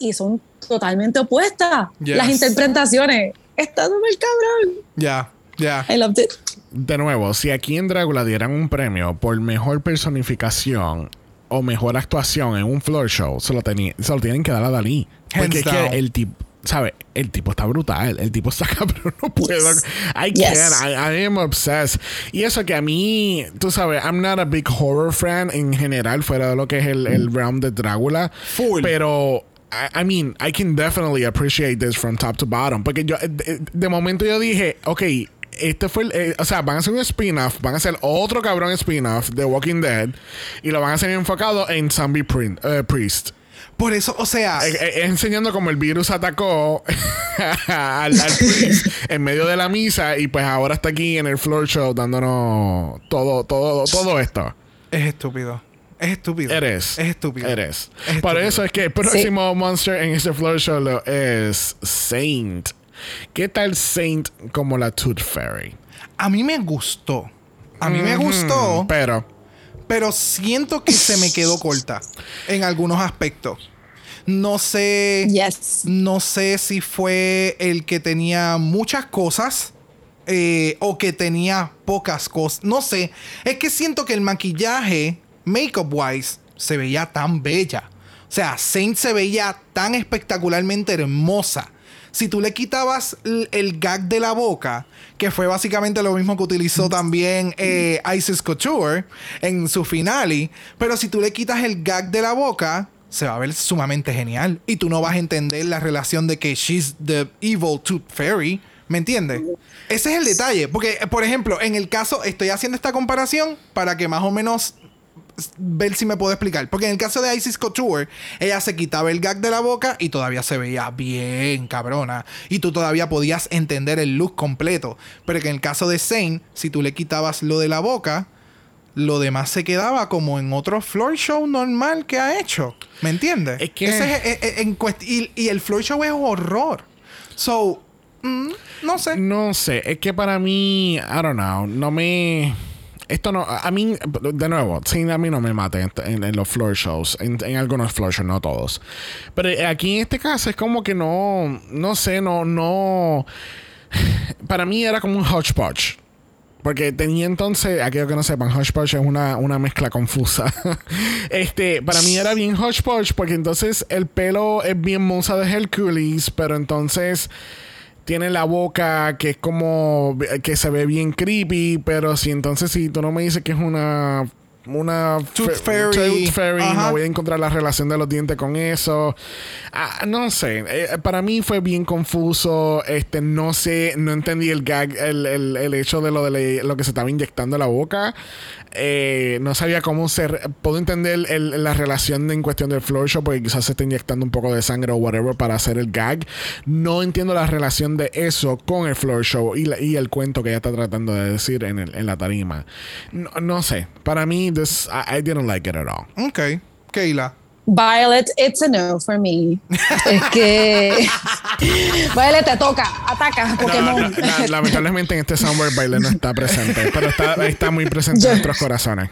y son totalmente opuestas Yes. las interpretaciones. Está súper cabrón. ya ya I loved it. De nuevo, si aquí en Drácula dieran un premio por mejor personificación o mejor actuación en un floor show, se lo, se lo tienen que dar a Dalí. Porque es que el tipo, ¿sabes? El tipo está brutal. El tipo está cabrón. No puedo. Yes. I Yes. can't. I, I am obsessed. Y eso que a mí, tú sabes, I'm not a big horror fan en general, fuera de lo que es el, el realm de Drácula. Full. Pero. I, I mean, I can definitely appreciate this from top to bottom. Porque yo, eh, de, de momento yo dije, ok, este fue el. eh, o sea, van a hacer un spin-off, van a hacer otro cabrón spin-off de Walking Dead y lo van a hacer enfocado en Zombie Prin- eh, Priest. por eso o sea Eh, eh, enseñando cómo el virus atacó al, al priest en medio de la misa y pues ahora está aquí en el floor show dándonos todo, todo, todo esto. es estúpido es estúpido Eres. es estúpido Eres. Es Por eso es que el próximo monster en este floor show lo- es Saint. ¿Qué tal Saint como la Tooth Fairy? a mí me gustó a mí me gustó Pero, pero siento que se me quedó corta en algunos aspectos. No sé, Yes. no sé si fue el que tenía muchas cosas eh, o que tenía pocas cosas. No sé, es que siento que el maquillaje, makeup wise, se veía tan bella. O sea, Saint se veía tan espectacularmente hermosa. Si tú le quitabas el gag de la boca, que fue básicamente lo mismo que utilizó también eh, Isis Couture en su finale, pero si tú le quitas el gag de la boca, se va a ver sumamente genial. Y tú no vas a entender la relación de que she's the evil tooth fairy. ¿Me entiendes? Ese es el detalle. Porque, por ejemplo, en el caso, estoy haciendo esta comparación para que más o menos ver si me puedo explicar. Porque en el caso de Isis Couture, ella se quitaba el gag de la boca y todavía se veía bien cabrona. Y tú todavía podías entender el look completo. Pero que en el caso de Zane, si tú le quitabas lo de la boca, lo demás se quedaba como en otro floor show normal que ha hecho. ¿Me entiendes? Es que- Ese es- es- es- en y, y el floor show es horror. So, mm, no sé. no sé, es que para mí, I don't know, no me... Esto no, a mí, de nuevo, sí, a mí no me mate en, en- en los floor shows, en, en algunos floor shows, no todos. Pero aquí en este caso es como que no, no sé, no, no... Para mí era como un hodgepodge. Porque tenía entonces, aquellos que no sepan, hodgepodge es una, una mezcla confusa. este, para mí era bien hodgepodge porque entonces el pelo es bien musa de Hercules, pero entonces tiene la boca que es como que se ve bien creepy, pero si entonces si tú no me dices que es una una Tooth fairy. tooth fairy, Ajá. no voy a encontrar la relación de los dientes con eso. Ah, no sé, eh, para mí fue bien confuso. Este, no sé, no entendí el gag, el, el- el hecho de lo de lo que se estaba inyectando en la boca. Eh, no sabía cómo ser. Puedo entender el- la relación en cuestión del floor show, porque quizás se está inyectando un poco de sangre o whatever para hacer el gag. No entiendo la relación de eso con el floor show y, la- y el cuento que ella está tratando de decir en, el- en la tarima. No, no sé, para mí, this, I, I didn't like it at all. Ok. Keila. Violet, it's a no for me. es que. Violet, te toca, ataca, No, Pokémon. no, la- lamentablemente en este Soundware Baile no está presente, pero está, está muy presente Yo- en nuestros corazones.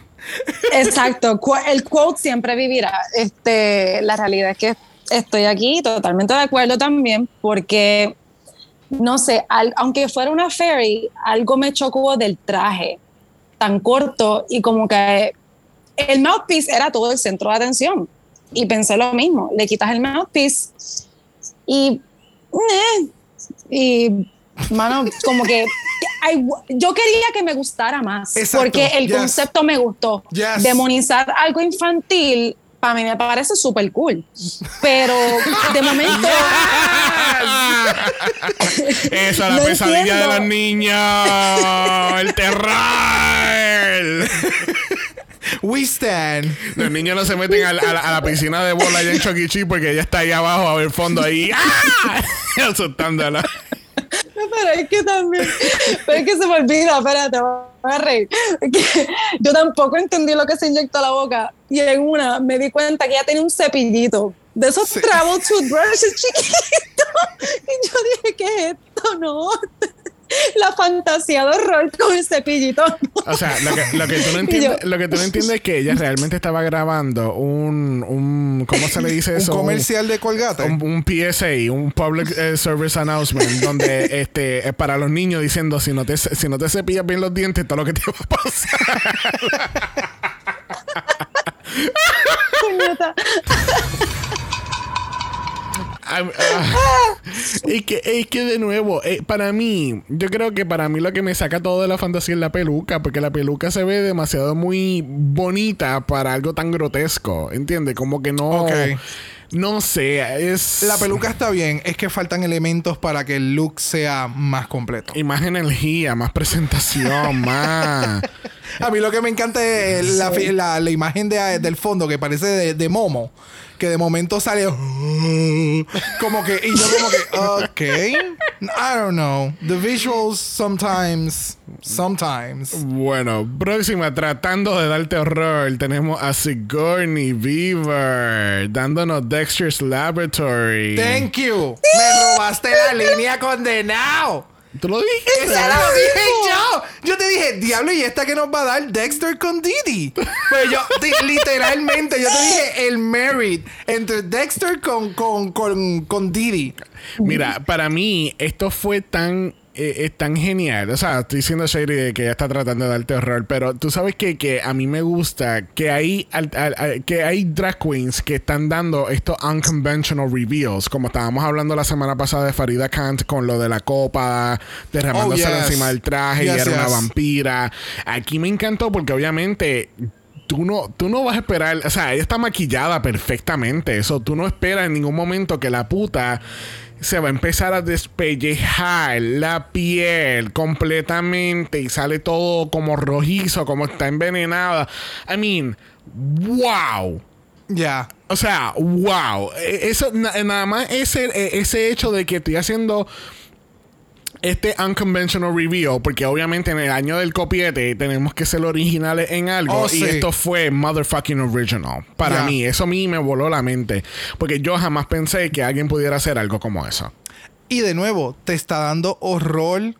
Exacto, el quote siempre vivirá. Este, la realidad es que estoy aquí totalmente de acuerdo también porque, no sé, al- aunque fuera una fairy, algo me chocó del traje tan corto y como que el mouthpiece era todo el centro de atención. Y pensé lo mismo, le quitas el mouthpiece y... eh, y, mano, como que... I- yo quería que me gustara más Exacto, porque el yes. concepto me gustó. Yes. Demonizar algo infantil para mí me parece súper cool. Pero de momento... Esa es la No pesadilla de entiendo. los niños. El terror. We stand. Los niños no se meten a, la- a la- a la piscina de bola allá en Choquichi porque ella está ahí abajo a ver fondo ahí. ¡Ah! Asustándola. Pero es que también, pero es que se me olvida, espérate, voy a reír. Que yo tampoco entendí lo que se inyectó a la boca y en una me di cuenta que ella tenía un cepillito de esos Sí. travel toothbrushes chiquitos. Y yo dije, ¿qué es esto? No. La fantasía de horror con el cepillito. O sea, lo que, lo que tú no entiendes, yo- lo que tú no entiendes es que ella realmente estaba grabando un, un ¿cómo se le dice Un eso? comercial de Colgate. Un, un PSA, un Public eh, Service Announcement, donde este es para los niños diciendo si no te si no te cepillas bien los dientes, todo lo que te va a pasar. puñeta. Ah, que es que de nuevo, eh, para mí, yo creo que para mí lo que me saca todo de la fantasía es la peluca, porque la peluca se ve demasiado muy bonita para algo tan grotesco, ¿entiendes? Como que no no sé, es La peluca está bien, es que faltan elementos para que el look sea más completo. y más energía, más presentación, más A mí lo que me encanta es la, la- la imagen de- del fondo que parece de, de Momo. Que de momento sale como que, y yo como que, ok, I don't know. The visuals sometimes, sometimes. Bueno, próxima, tratando de darte horror, tenemos a Sigourney Beaver dándonos Dexter's Laboratory. Thank you. Me robaste la línea condenado. ¿Tú lo dijiste? Esa la dije yo. Yo te dije, diablo, ¿y esta que nos va a dar Dexter con Didi? Pues yo, te- literalmente, yo te dije el merit entre Dexter con, con, con, con Didi. Mira, para mí esto fue tan eh, es tan genial. O sea, estoy diciendo Shady de que ella está tratando de darte horror, pero tú sabes que, que a mí me gusta que hay al- al- al- que hay drag queens que están dando estos unconventional reveals, como estábamos hablando la semana pasada de Farida Kant con lo de la copa derramándose Oh, yes. encima del traje y Yes, era una vampira. Aquí me encantó porque obviamente tú no, tú no vas a esperar, o sea, ella está maquillada perfectamente, eso tú no esperas en ningún momento que la puta se va a empezar a despellejar la piel completamente y sale todo como rojizo, como está envenenada. I mean, wow. Ya. O sea, wow. Eh, Eso, na- nada más ese, eh, ese hecho de que estoy haciendo este unconventional reveal, porque obviamente en el año del copiete tenemos que ser originales en algo. Oh, y sí. esto fue motherfucking original. Para mí, eso a mí me voló la mente. Porque yo jamás pensé que alguien pudiera hacer algo como eso. Y de nuevo, te está dando horror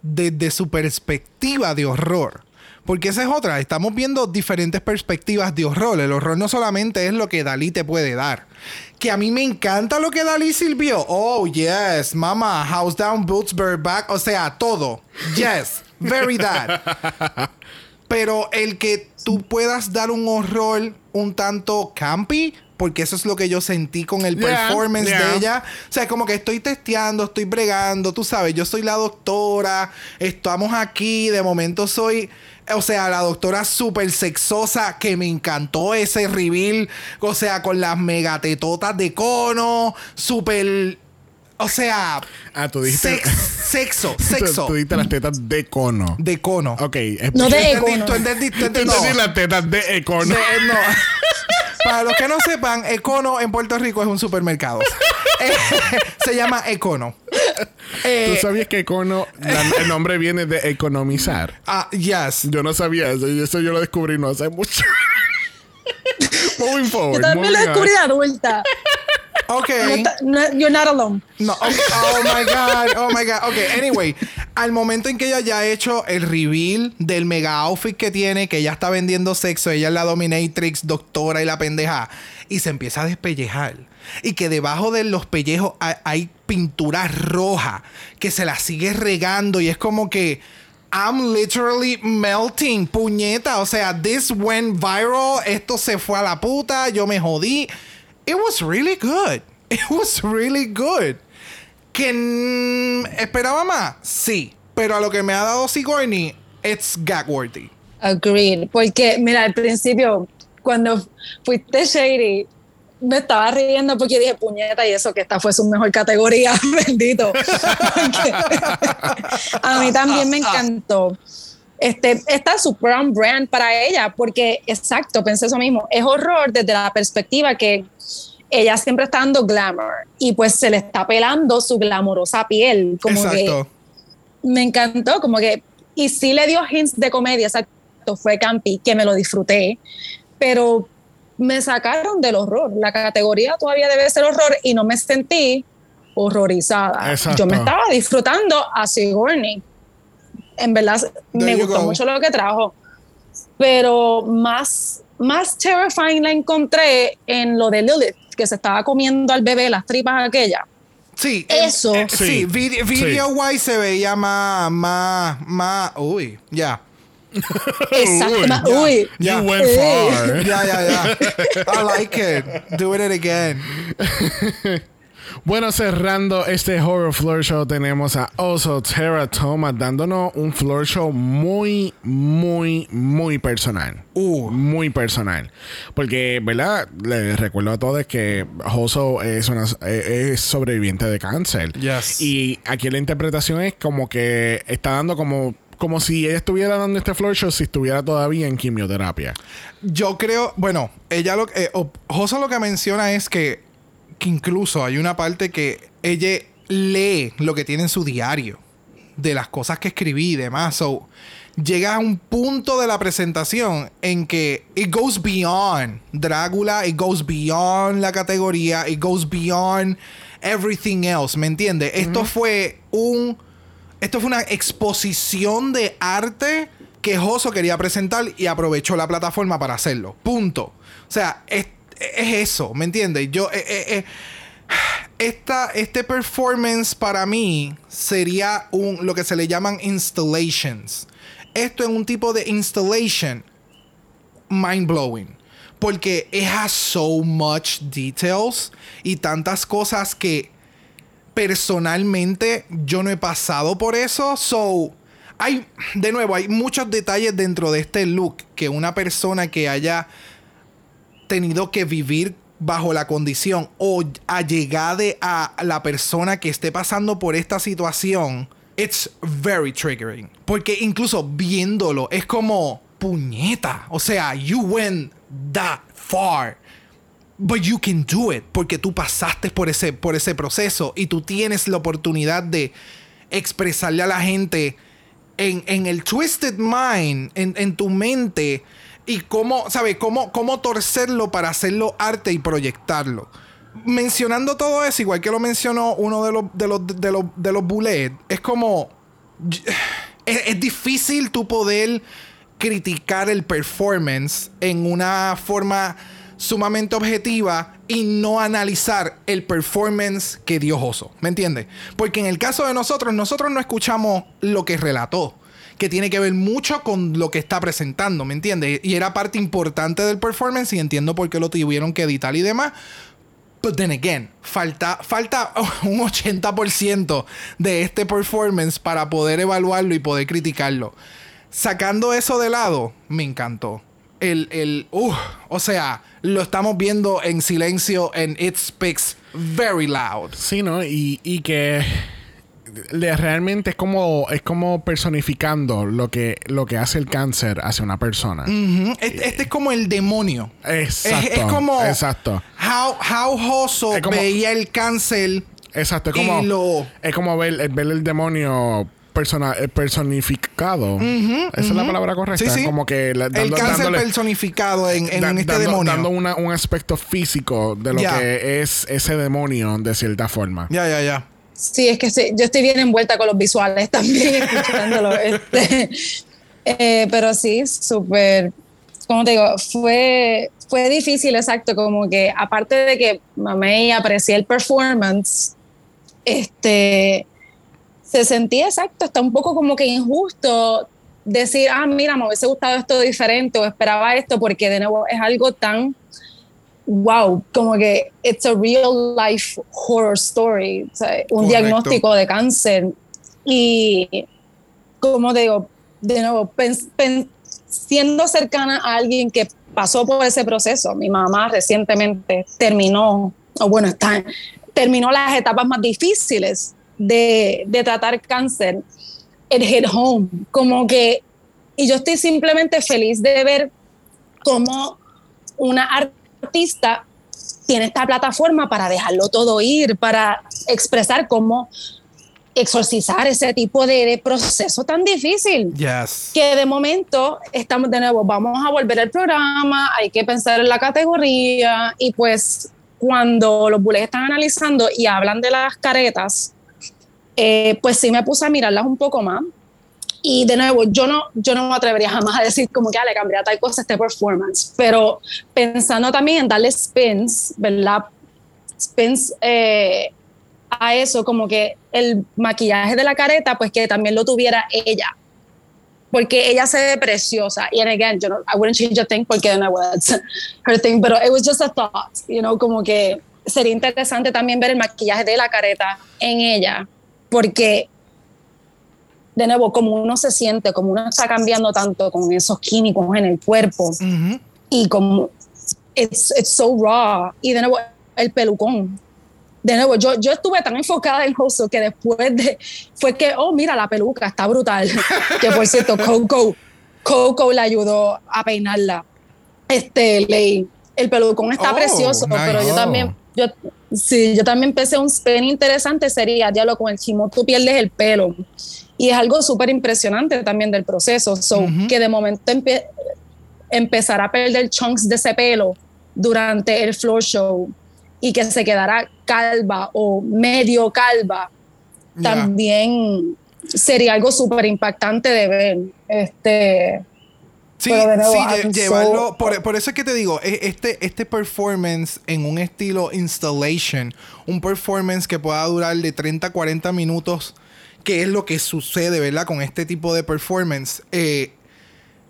desde su perspectiva de horror. Porque esa es otra. Estamos viendo diferentes perspectivas de horror. El horror no solamente es lo que Dalí te puede dar. Que a mí me encanta lo que Dalí sirvió. Oh, yes. Mama, house down, boots, bird back. O sea, todo. Yes. Very that. Pero el que tú puedas dar un horror un tanto campy, porque eso es lo que yo sentí con el Yeah, performance yeah. de ella. O sea, como que estoy testeando, estoy bregando, tú sabes, yo soy la doctora, estamos aquí, de momento soy, o sea, la doctora súper sexosa, que me encantó ese reveal, o sea, con las megatetotas de cono, súper, o sea, Ah, tú dijiste. sex- sexo, sexo, tú dijiste las tetas de cono. de cono. Ok. No de ¿Tú econo. entendí- ¿Tú No. las tetas de econo. De- no. Para los que no sepan, Econo en Puerto Rico es un supermercado. Eh, se llama Econo. Eh, ¿Tú sabías que econo, la- el nombre viene de economizar? ah, yes. Yo no sabía eso, y eso yo lo descubrí no hace mucho. moving Yo forward. también lo descubrí de adulta. Ok. No está- no- you're not alone. No, ok. Oh my God. Oh my God. Ok, anyway. Al momento en que ella ya ha hecho el reveal del mega outfit que tiene, que ella está vendiendo sexo, ella es la dominatrix, doctora y la pendeja, y se empieza a despellejar. Y que debajo de los pellejos hay, hay pintura roja que se la sigue regando y es como que I'm literally melting, puñeta. O sea, this went viral, esto se fue a la puta, yo me jodí. It was really good. It was really good. ¿Que esperaba más? Sí. Pero a lo que me ha dado Sigourney, it's gag-worthy. Agreed. Porque, mira, al principio, cuando fuiste Shady, me estaba riendo porque dije, puñeta, y eso que esta fue su mejor categoría, bendito. A mí también me encantó. Este, está su brown brand para ella, porque exacto, pensé eso mismo. Es horror desde la perspectiva que ella siempre está dando glamour y pues se le está pelando su glamorosa piel. Como Exacto. que me encantó, como que, y sí le dio hints de comedia, exacto, fue campi, que me lo disfruté, pero me sacaron del horror. La categoría todavía debe ser horror y no me sentí horrorizada. Exacto. Yo me estaba disfrutando a Sigourney. En verdad, There me gustó go. mucho lo que trajo. Pero más, más terrifying la encontré en lo de Lilith, que se estaba comiendo al bebé las tripas aquellas. Sí. Eso. eh, sí, Sí. video, Sí. video wise se veía más, más, más. Uy, ya. Exacto. Uy, uy. Ya. You went Eh. far. Ya, ya, ya. I like it. Do it again. Bueno, cerrando este Horror Floor Show, tenemos a Oso Terra Thomas dándonos un floor show muy, muy, muy personal. Uh. Muy personal. Porque, ¿verdad? Les recuerdo a todos que Oso es, una, es sobreviviente de cáncer. Yes. Y aquí la interpretación es como que está dando como. Como si ella estuviera dando este floor show si estuviera todavía en quimioterapia. Yo creo, bueno, ella lo eh, o- Josa lo que menciona es que, que incluso hay una parte que ella lee lo que tiene en su diario de las cosas que escribí y demás. So, llega a un punto de la presentación en que it goes beyond Drácula, it goes beyond la categoría, it goes beyond everything else, ¿me entiendes? Esto fue un esto fue una exposición de arte que Joso quería presentar y aprovechó la plataforma para hacerlo. Punto. O sea, es, es eso, ¿me entiendes? Yo, eh, eh, eh, esta, este performance para mí sería un, lo que se le llaman installations. Esto es un tipo de installation mind blowing. Porque it has so much details y tantas cosas que personalmente yo no he pasado por eso. So, hay, de nuevo, hay muchos detalles dentro de este look que una persona que haya tenido que vivir bajo la condición o allegade a la persona que esté pasando por esta situación, it's very triggering. Porque incluso viéndolo es como puñeta. O sea, you went that far. But you can do it porque tú pasaste por ese, por ese proceso y tú tienes la oportunidad de expresarle a la gente en, en el twisted mind, en, en tu mente, y cómo, ¿sabes? Cómo, cómo torcerlo para hacerlo arte y proyectarlo. Mencionando todo eso, igual que lo mencionó uno de los, de los, de los, de los bullets, es como. Es, difícil tú poder criticar el performance en una forma sumamente objetiva y no analizar el performance que dio Joso. ¿Me entiendes? Porque en el caso de nosotros, nosotros no escuchamos lo que relató, que tiene que ver mucho con lo que está presentando, ¿me entiendes? Y era parte importante del performance y entiendo por qué lo tuvieron que editar y demás. But then again, falta, falta un 80% de este performance para poder evaluarlo y poder criticarlo. Sacando eso de lado, me encantó. El, el, uh, o sea, lo estamos viendo en silencio en It Speaks Very Loud. Sí, ¿no? Y, y que le- realmente es como, es como personificando lo que, lo que hace el cáncer hacia una persona. Ujú. este, este es como el demonio. Exacto. Es, es como Exacto. How, how como- veía el cáncer. Exacto. Es como, lo- es como ver, ver el demonio persona, eh, personificado. Esa es la palabra correcta. Sí, sí. Como que la- el dando- cáncer dándole- personificado en, en da- este dando, demonio. dando una- un aspecto físico de lo Ya. que es ese demonio de cierta forma. Ya, ya, ya. Sí, es que yo estoy bien envuelta con los visuales también, escuchándolo. Este, eh, pero sí, súper, como te digo, fue, fue difícil, exacto, como que aparte de que mamé y aprecié el performance, este, se sentía exacto, está un poco como que injusto decir, ah, mira, me hubiese gustado esto diferente o esperaba esto, porque de nuevo es algo tan wow, como que it's a real life horror story, un diagnóstico de cáncer. Y como digo, de nuevo, siendo cercana a alguien que pasó por ese proceso, mi mamá recientemente terminó, o bueno, está, terminó las etapas más difíciles de, de tratar cáncer, el hit home, como que, y yo estoy simplemente feliz de ver cómo una artista tiene esta plataforma para dejarlo todo ir, para expresar cómo exorcizar ese tipo de, proceso tan difícil. Que de momento estamos de nuevo, vamos a volver al programa, hay que pensar en la categoría y pues cuando los bules están analizando y hablan de las caretas, eh, pues sí me puse a mirarlas un poco más y de nuevo, yo no, yo no me atrevería jamás a decir como que ah, le cambiaría tal cosa este performance, pero pensando también en darle spins, ¿verdad? Spins eh, a eso, como que el maquillaje de la careta, pues que también lo tuviera ella. Porque ella se ve preciosa. Y, again, yo no, I wouldn't change a thing porque de nuevo, that's her thing, pero it was just a thought, you know, como que sería interesante también ver el maquillaje de la careta en ella, porque de nuevo, como uno se siente, como uno está cambiando tanto con esos químicos en el cuerpo y como it's, it's so raw. Y de nuevo, el pelucón. De nuevo, yo, yo estuve tan enfocada en Hoso que después de, fue que, oh, mira, la peluca está brutal. que por cierto, Coco, Coco le ayudó a peinarla. Este, Ley, el pelucón está oh, precioso, pero yo también, yo, sí, yo también empecé un spin interesante, sería, diablo, con el chimo tú pierdes el pelo. Y es algo súper impresionante también del proceso. So, que de momento empezar a perder chunks de ese pelo durante el floor show y que se quedara calva o medio calva, también sería algo súper impactante de ver. Este, Sí, sí llevarlo. por, por, eso es que te digo, e, este, este performance en un estilo installation, un performance que pueda durar de 30 a 40 minutos qué es lo que sucede, ¿verdad? Con este tipo de performance, eh,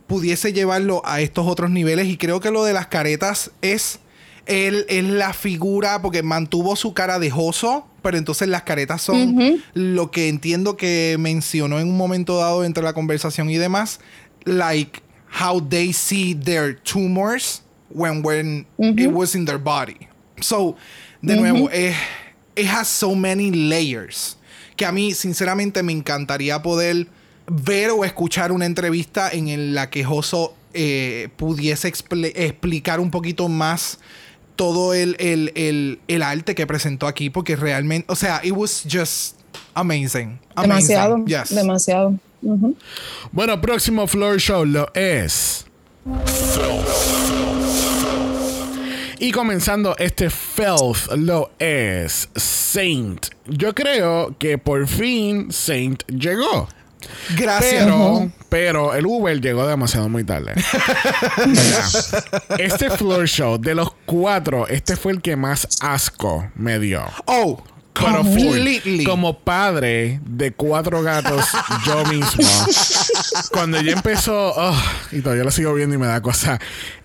pudiese llevarlo a estos otros niveles. Y creo que lo de las caretas es, él, es la figura, porque mantuvo su cara de Joso, pero entonces las caretas son lo que entiendo que mencionó en un momento dado entre la conversación y demás, like how they see their tumors when, when it was in their body. So, de nuevo, eh, it has so many layers que a mí sinceramente me encantaría poder ver o escuchar una entrevista en la que Joso eh, pudiese explicar un poquito más todo el, el, arte que presentó aquí, porque realmente, o sea, it was just amazing. Demasiado. Demasiado. Bueno, próximo floor show lo es. Y comenzando este Filth lo es Saint. Yo creo que por fin Saint llegó. Gracias. Pero, pero el Uber llegó demasiado muy tarde. este floor show, de los cuatro, este fue el que más asco me dio. Oh, como padre de cuatro gatos, yo mismo. cuando ella empezó, oh, y todavía lo sigo viendo y me da cosa.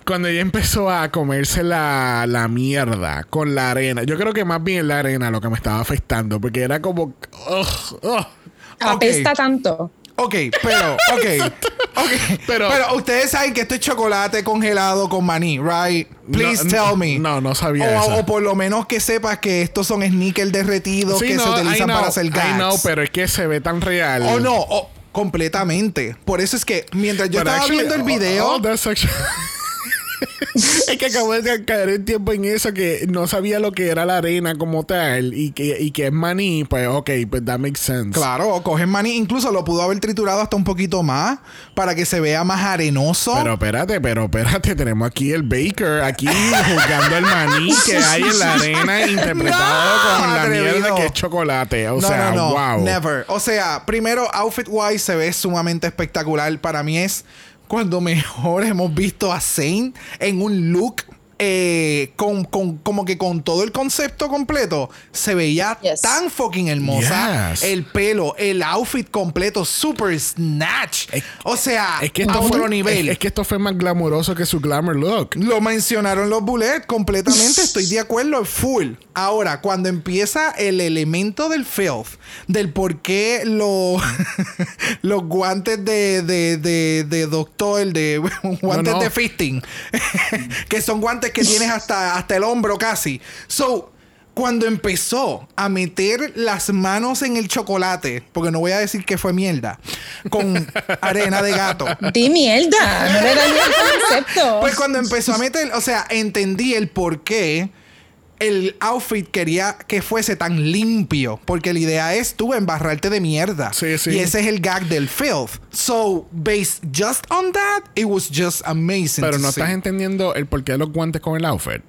Cuando ella empezó a comerse la, la mierda con la arena, yo creo que más bien la arena lo que me estaba afectando, porque era como. Oh, Apesta tanto. Ok, pero, ok. Ok. Pero, pero ustedes saben que esto es chocolate congelado con maní, right? Please tell me. No, no sabía o, eso. O por lo menos que sepas que estos son sneakers derretidos que se utilizan para hacer gas. no, pero es que se ve tan real. Oh, no. Oh, completamente. Por eso es que mientras yo estaba viendo el video... Oh, es que acabo de caer en tiempo en eso que no sabía lo que era la arena como tal y que, y que es maní, pues ok, pues that makes sense. Claro, cogen maní, incluso lo pudo haber triturado hasta un poquito más para que se vea más arenoso. Pero espérate, pero espérate, tenemos aquí el Baker aquí jugando el maní que hay en la arena interpretado con la atrevido. mierda que es chocolate. O no, sea, no, no, wow. never. O sea, primero, outfit wise se ve sumamente espectacular. Para mí es cuando mejor hemos visto a Zane en un look eh, con, con- como que con todo el concepto completo. Se veía Yes. tan fucking hermosa. Yes. El pelo, el outfit completo, super snatch. Es- o sea, Es que a esto otro fue, nivel. Es, es que esto fue más glamuroso que su glamour look. Lo mencionaron los bullets completamente, estoy de acuerdo, full. Ahora, cuando empieza el elemento del filth, del por qué lo- los guantes de, de, de, de doctor, de guantes No, no. de fisting, que son guantes que tienes hasta, hasta el hombro casi. So, cuando empezó a meter las manos en el chocolate, porque no voy a decir que fue mierda, con arena de gato. Di mierda, no el concepto. Pues cuando empezó a meter, o sea, entendí el por qué el outfit quería que fuese tan limpio. Porque la idea es tú embarrarte de mierda. Sí, sí. Y ese es el gag del filth. So, based just on that, it was just amazing. Pero no see. estás entendiendo el porqué de los guantes con el outfit.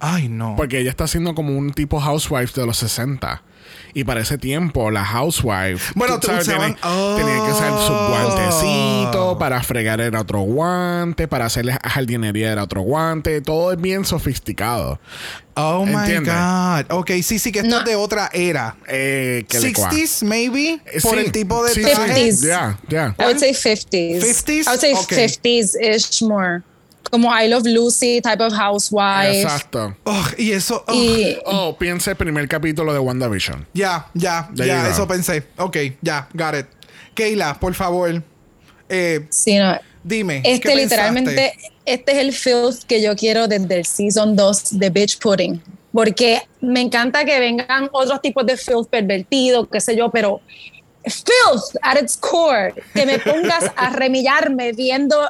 Ay, no. Porque ella está haciendo como un tipo housewife de los 60. Y para ese tiempo, la housewife. Bueno, tú sabes, usaban- tiene, tenía que usar su Oh. guantecito. Para fregar era otro guante. Para hacerle jardinería era otro guante. Todo es bien sofisticado. oh my. God. Ok, sí, sí, que esto No. es de otra era. Eh, que le cua- 60s, maybe. Eh, por sí, el tipo de sí, traje. sí. 50s. Ya, ya. I would say 50s. 50s? I would say Okay. 50s-ish more. Como I Love Lucy type of housewife. Exacto. Oh, y eso. oh, Y Oh, piensa el primer capítulo de WandaVision. Ya, ya, ya, go. eso pensé. Ok, ya, got it. Keila, por favor, eh, sí, no. dime. ¿qué Este pensaste? literalmente, este es el filth que yo quiero desde el season 2 de Bitch Pudding. Porque me encanta que vengan otros tipos de filth pervertido, qué sé yo, pero filth at its core, que me pongas a remillarme viendo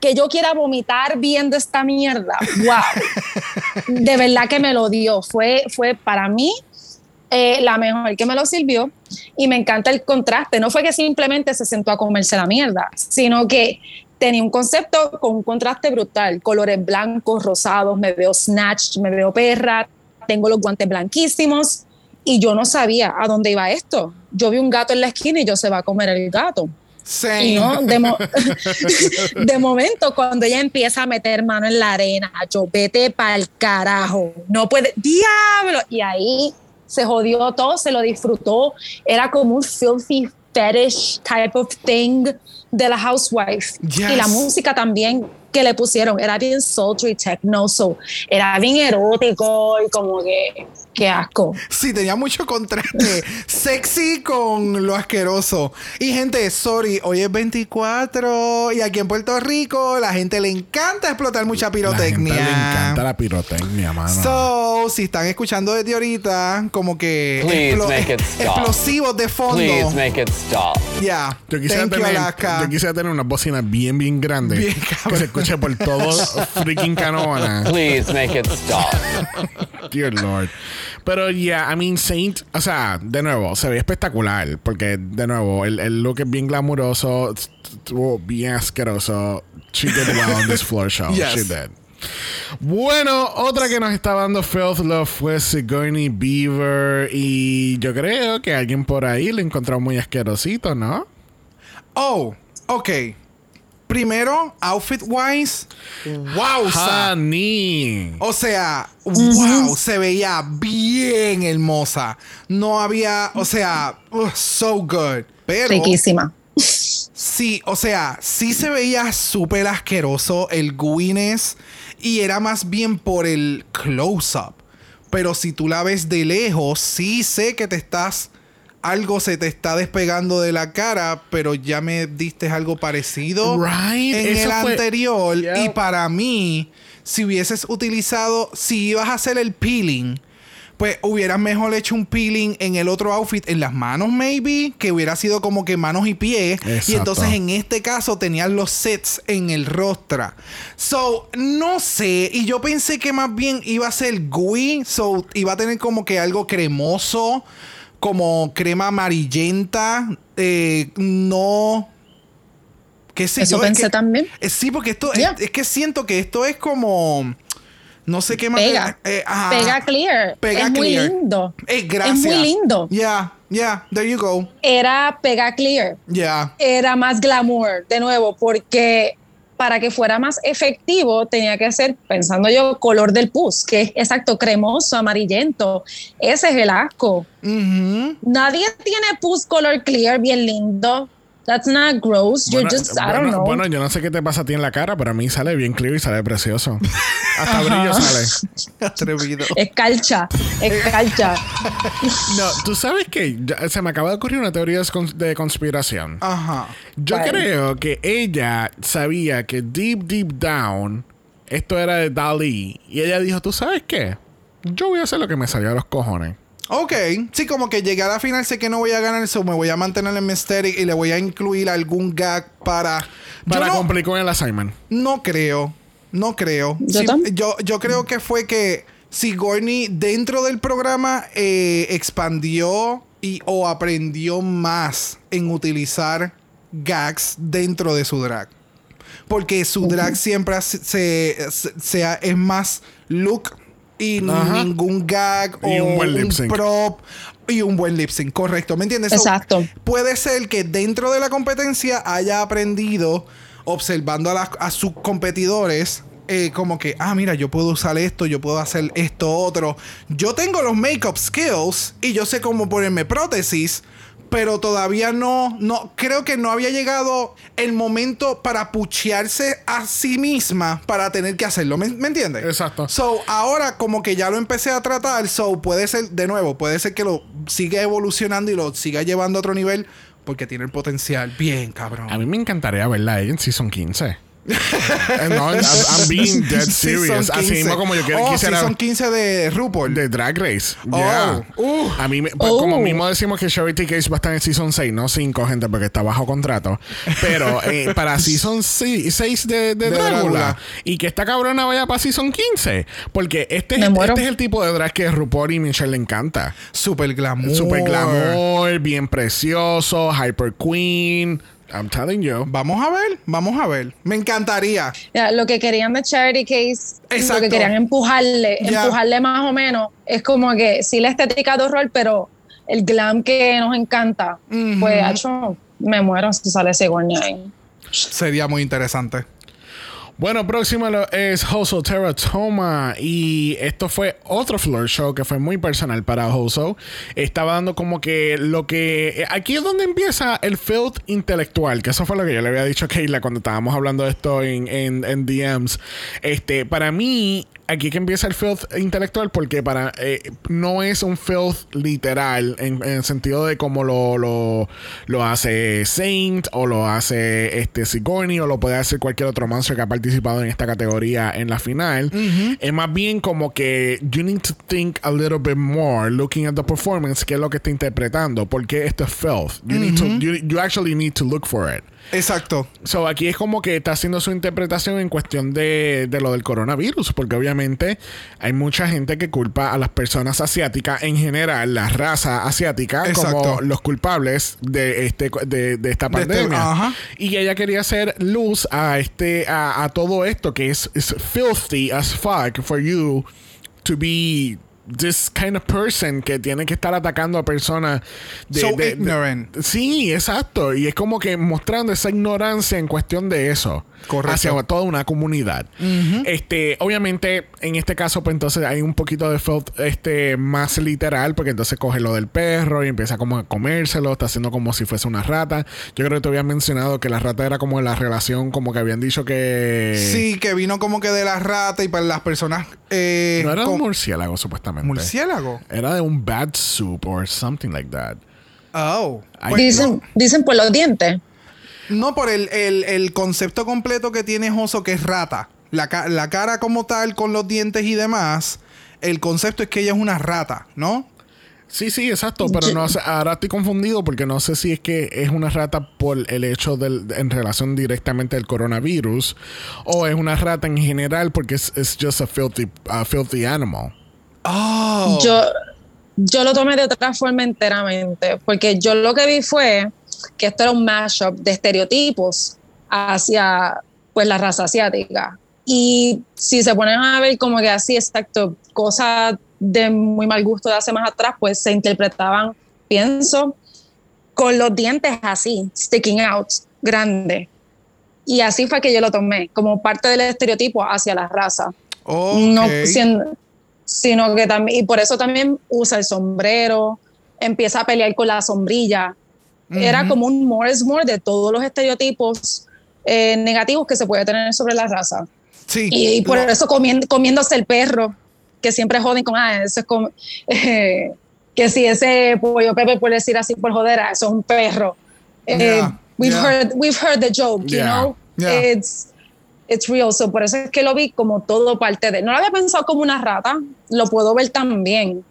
que yo quiera vomitar viendo esta mierda. Wow. De verdad que me lo dio. Fue, fue para mí eh, la mejor que me lo sirvió y me encanta el contraste. No fue que simplemente se sentó a comerse la mierda, sino que tenía un concepto con un contraste brutal. Colores blancos, rosados, me veo snatched, me veo perra, tengo los guantes blanquísimos y yo no sabía a dónde iba esto. Yo vi un gato en la esquina y yo se va a comer el gato. No, de, mo- de momento, cuando ella empieza a meter mano en la arena, yo vete para el carajo, no puede, diablo. Y ahí se jodió todo, se lo disfrutó. Era como un filthy fetish type of thing de la housewife. Yes. Y la música también que le pusieron era bien sultry techno, so era bien erótico y como que, qué asco. Sí, tenía mucho contraste. Sexy con lo asqueroso. Y gente, sorry, hoy es 24 y aquí en Puerto Rico la gente le encanta explotar mucha La gente pirotecnia. le encanta la pirotecnia, mano. So, si están escuchando desde ahorita, como que Please explo- make it stop. explosivos de fondo. Please make it stop. Ya. Yo quisiera, Thank you, tener, Alaska. yo quisiera tener una bocina bien, bien grande. Bien que se escuche por todo freaking Canóvana. Please make it stop. Dear Lord. Pero ya, I mean, Saint, o sea, de nuevo, se ve espectacular. Porque, de nuevo, el, el look es bien glamuroso, estuvo bien asqueroso. She did well on this floor show. Yes. She did. Bueno, otra que nos está dando Filth Love fue Sigourney Beaver. Y yo creo que alguien por ahí lo encontró muy asquerosito, ¿no? Oh, ok. Primero, outfit wise. Wow, Honey. O sea, wow, se veía bien hermosa. No había, o sea, so good. Pero Riquísima. sí, o sea, sí se veía súper asqueroso el gooiness y era más bien por el close-up. Pero si tú la ves de lejos, sí sé que te estás. Algo se te está despegando de la cara, pero ya me diste algo parecido Right, en eso el fue- anterior. Y para mí, si hubieses utilizado, si ibas a hacer el peeling, pues hubieras mejor hecho un peeling en el otro outfit, en las manos, maybe, que hubiera sido como que manos y pies. Y entonces en este caso tenías los sets en el rostro. So, no sé. Y yo pensé que más bien iba a ser gooey. So, iba a tener como que algo cremoso, como crema amarillenta. eh, no. ¿Qué sé Eso yo? Es pensé que- también. eh, sí, porque esto es- Yeah. es, que siento que esto es como. No sé qué más. Pega. eh. Pega clear. Pega es muy clear. lindo. Eh, gracias. Es muy lindo. Yeah, yeah, there you go. Era pega clear. Yeah. Era más glamour, de nuevo, porque para que fuera más efectivo tenía que ser, pensando yo, color del pus, que es exacto, cremoso, amarillento. Ese es el asco. Nadie tiene pus color clear bien lindo. That's not gross. You're Bueno, just, I bueno, don't know. bueno, yo no sé qué te pasa a ti en la cara, pero a mí sale bien clear y sale precioso. Hasta brillo sale. Atrevido. Escarcha, escarcha. No, tú sabes que se me acaba de ocurrir una teoría de cons- de conspiración. Ajá. Yo ¿Cuál? creo que ella sabía que deep, deep down esto era de Dalí. Y ella dijo, ¿tú sabes qué? Yo voy a hacer lo que me salió a los cojones. Ok. Sí, como que llegué a la final, sé que no voy a ganar, eso me voy a mantener en mi aesthetic y le voy a incluir algún gag para. Para no, cumplir con el assignment. no creo. No creo. Yo Sí, yo, yo creo que fue que Sigourney dentro del programa eh, expandió y o aprendió más en utilizar gags dentro de su drag. Porque su drag siempre hace- se, se- sea- es más look y Ajá. ningún gag Y o un buen lip sync. prop y un buen lip sync, correcto, ¿me entiendes? So, Exacto. puede ser que dentro de la competencia haya aprendido observando a, las- a sus competidores eh, como que, ah, mira, yo puedo usar esto, yo puedo hacer esto otro. Yo tengo los makeup skills y yo sé cómo ponerme prótesis, pero todavía no, no, creo que no había llegado el momento para puchearse a sí misma para tener que hacerlo. ¿Me, me entiendes? Exacto. So, ahora como que ya lo empecé a tratar, so puede ser, de nuevo, puede ser que lo siga evolucionando y lo siga llevando a otro nivel porque tiene el potencial bien, cabrón. A mí me encantaría verla a ella en Season 15. Eh, no, I'm, I'm being dead serious. Season Así 15. mismo como yo quiero- oh, quisiera Season 15 de RuPaul. de Drag Race. Oh, Yeah. uh. A mí, me- pues, Oh. como mismo decimos que Charity Case va a estar en Season 6, no 5, gente, porque está bajo contrato. Pero eh, para Season 6 de, de, De Drácula, Drácula. y que esta cabrona vaya para Season 15. Porque este, es- este es el tipo de drag que RuPaul y Michelle le encanta. Super glamour. Super glamour, bien precioso, hyper queen. I'm telling you. Vamos a ver, vamos a ver. Me encantaría. Ya, lo que querían de Charity Case, Exacto. lo que querían empujarle, empujarle más o menos, es como que sí la estética de horror, pero el glam que nos encanta, pues, hecho, me muero si sale Sigourney ahí. Sería muy interesante. Bueno, próximo es Hoso Teratoma. Y esto fue otro floor show que fue muy personal para Hoso. Estaba dando como que lo que. Aquí es donde empieza el filth intelectual. Que eso fue lo que yo le había dicho a Keila cuando estábamos hablando de esto en, en, en DMs. Este, para mí. Aquí que empieza el filth intelectual porque para eh, no es un filth literal en, en el sentido de como lo, lo, lo hace Saint o lo hace este Sigourney o lo puede hacer cualquier otro monster que ha participado en esta categoría en la final. Es más bien como que you need to think a little bit more looking at the performance, que es lo que está interpretando, porque esto es filth. You, need to, you, you actually need to look for it. Exacto. So, aquí es como que está haciendo su interpretación en cuestión de, de lo del coronavirus, porque obviamente hay mucha gente que culpa a las personas asiáticas en general, la raza asiática, como los culpables de este de, de esta este- pandemia. ajá. Y ella quería hacer luz a este a, a todo esto que es filthy as fuck for you to be this kind of person que tiene que estar atacando a personas de, So de- de- ignorant. Sí, exacto. Y es como que mostrando esa ignorancia en cuestión de eso. Correcto. Hacia toda una comunidad. Este, obviamente, en este caso, pues entonces hay un poquito de felt este más literal, porque entonces coge lo del perro y empieza como a comérselo, está haciendo como si fuese una rata. Yo creo que te había mencionado que la rata era como la relación, como que habían dicho que. Sí, que vino como que de la rata y para las personas. Eh, No era con- un murciélago, supuestamente. murciélago. Era de un bad soup or something like that. Oh. Pues Dicen, dicen por los dientes. No, por el, el- el concepto completo que tiene Joso, que es rata. La, ca- la cara como tal, con los dientes y demás, el concepto es que ella es una rata, ¿no? Sí, sí, exacto, pero no ahora estoy confundido porque no sé si es que es una rata por el hecho del, en relación directamente al coronavirus o es una rata en general porque es just a filthy, a filthy animal. Oh. Yo, yo lo tomé de otra forma enteramente, porque yo lo que vi fue que esto era un mashup de estereotipos hacia pues la raza asiática. Y si se ponen a ver como que así, exacto, cosas de muy mal gusto de hace más atrás, pues se interpretaban, pienso, con los dientes así, sticking out, grande. Y así fue que yo lo tomé, como parte del estereotipo hacia la raza. No siendo- sino que también, y por eso también usa el sombrero, empieza a pelear con la sombrilla. Era como un more is more de todos los estereotipos eh, negativos que se puede tener sobre la raza. Sí. Y, y por Lo- eso comiendo, comiéndose el perro, que siempre joden con, ah, eso es como, eh, que si ese pollo Pepe por decir así por joder, ah, eso es un perro. Eh, Yeah, we've, yeah. heard, we've heard the joke, you Yeah, know? yeah. It's, it's real. So por eso es que lo vi como todo parte de. No lo había pensado como una rata, lo puedo ver también,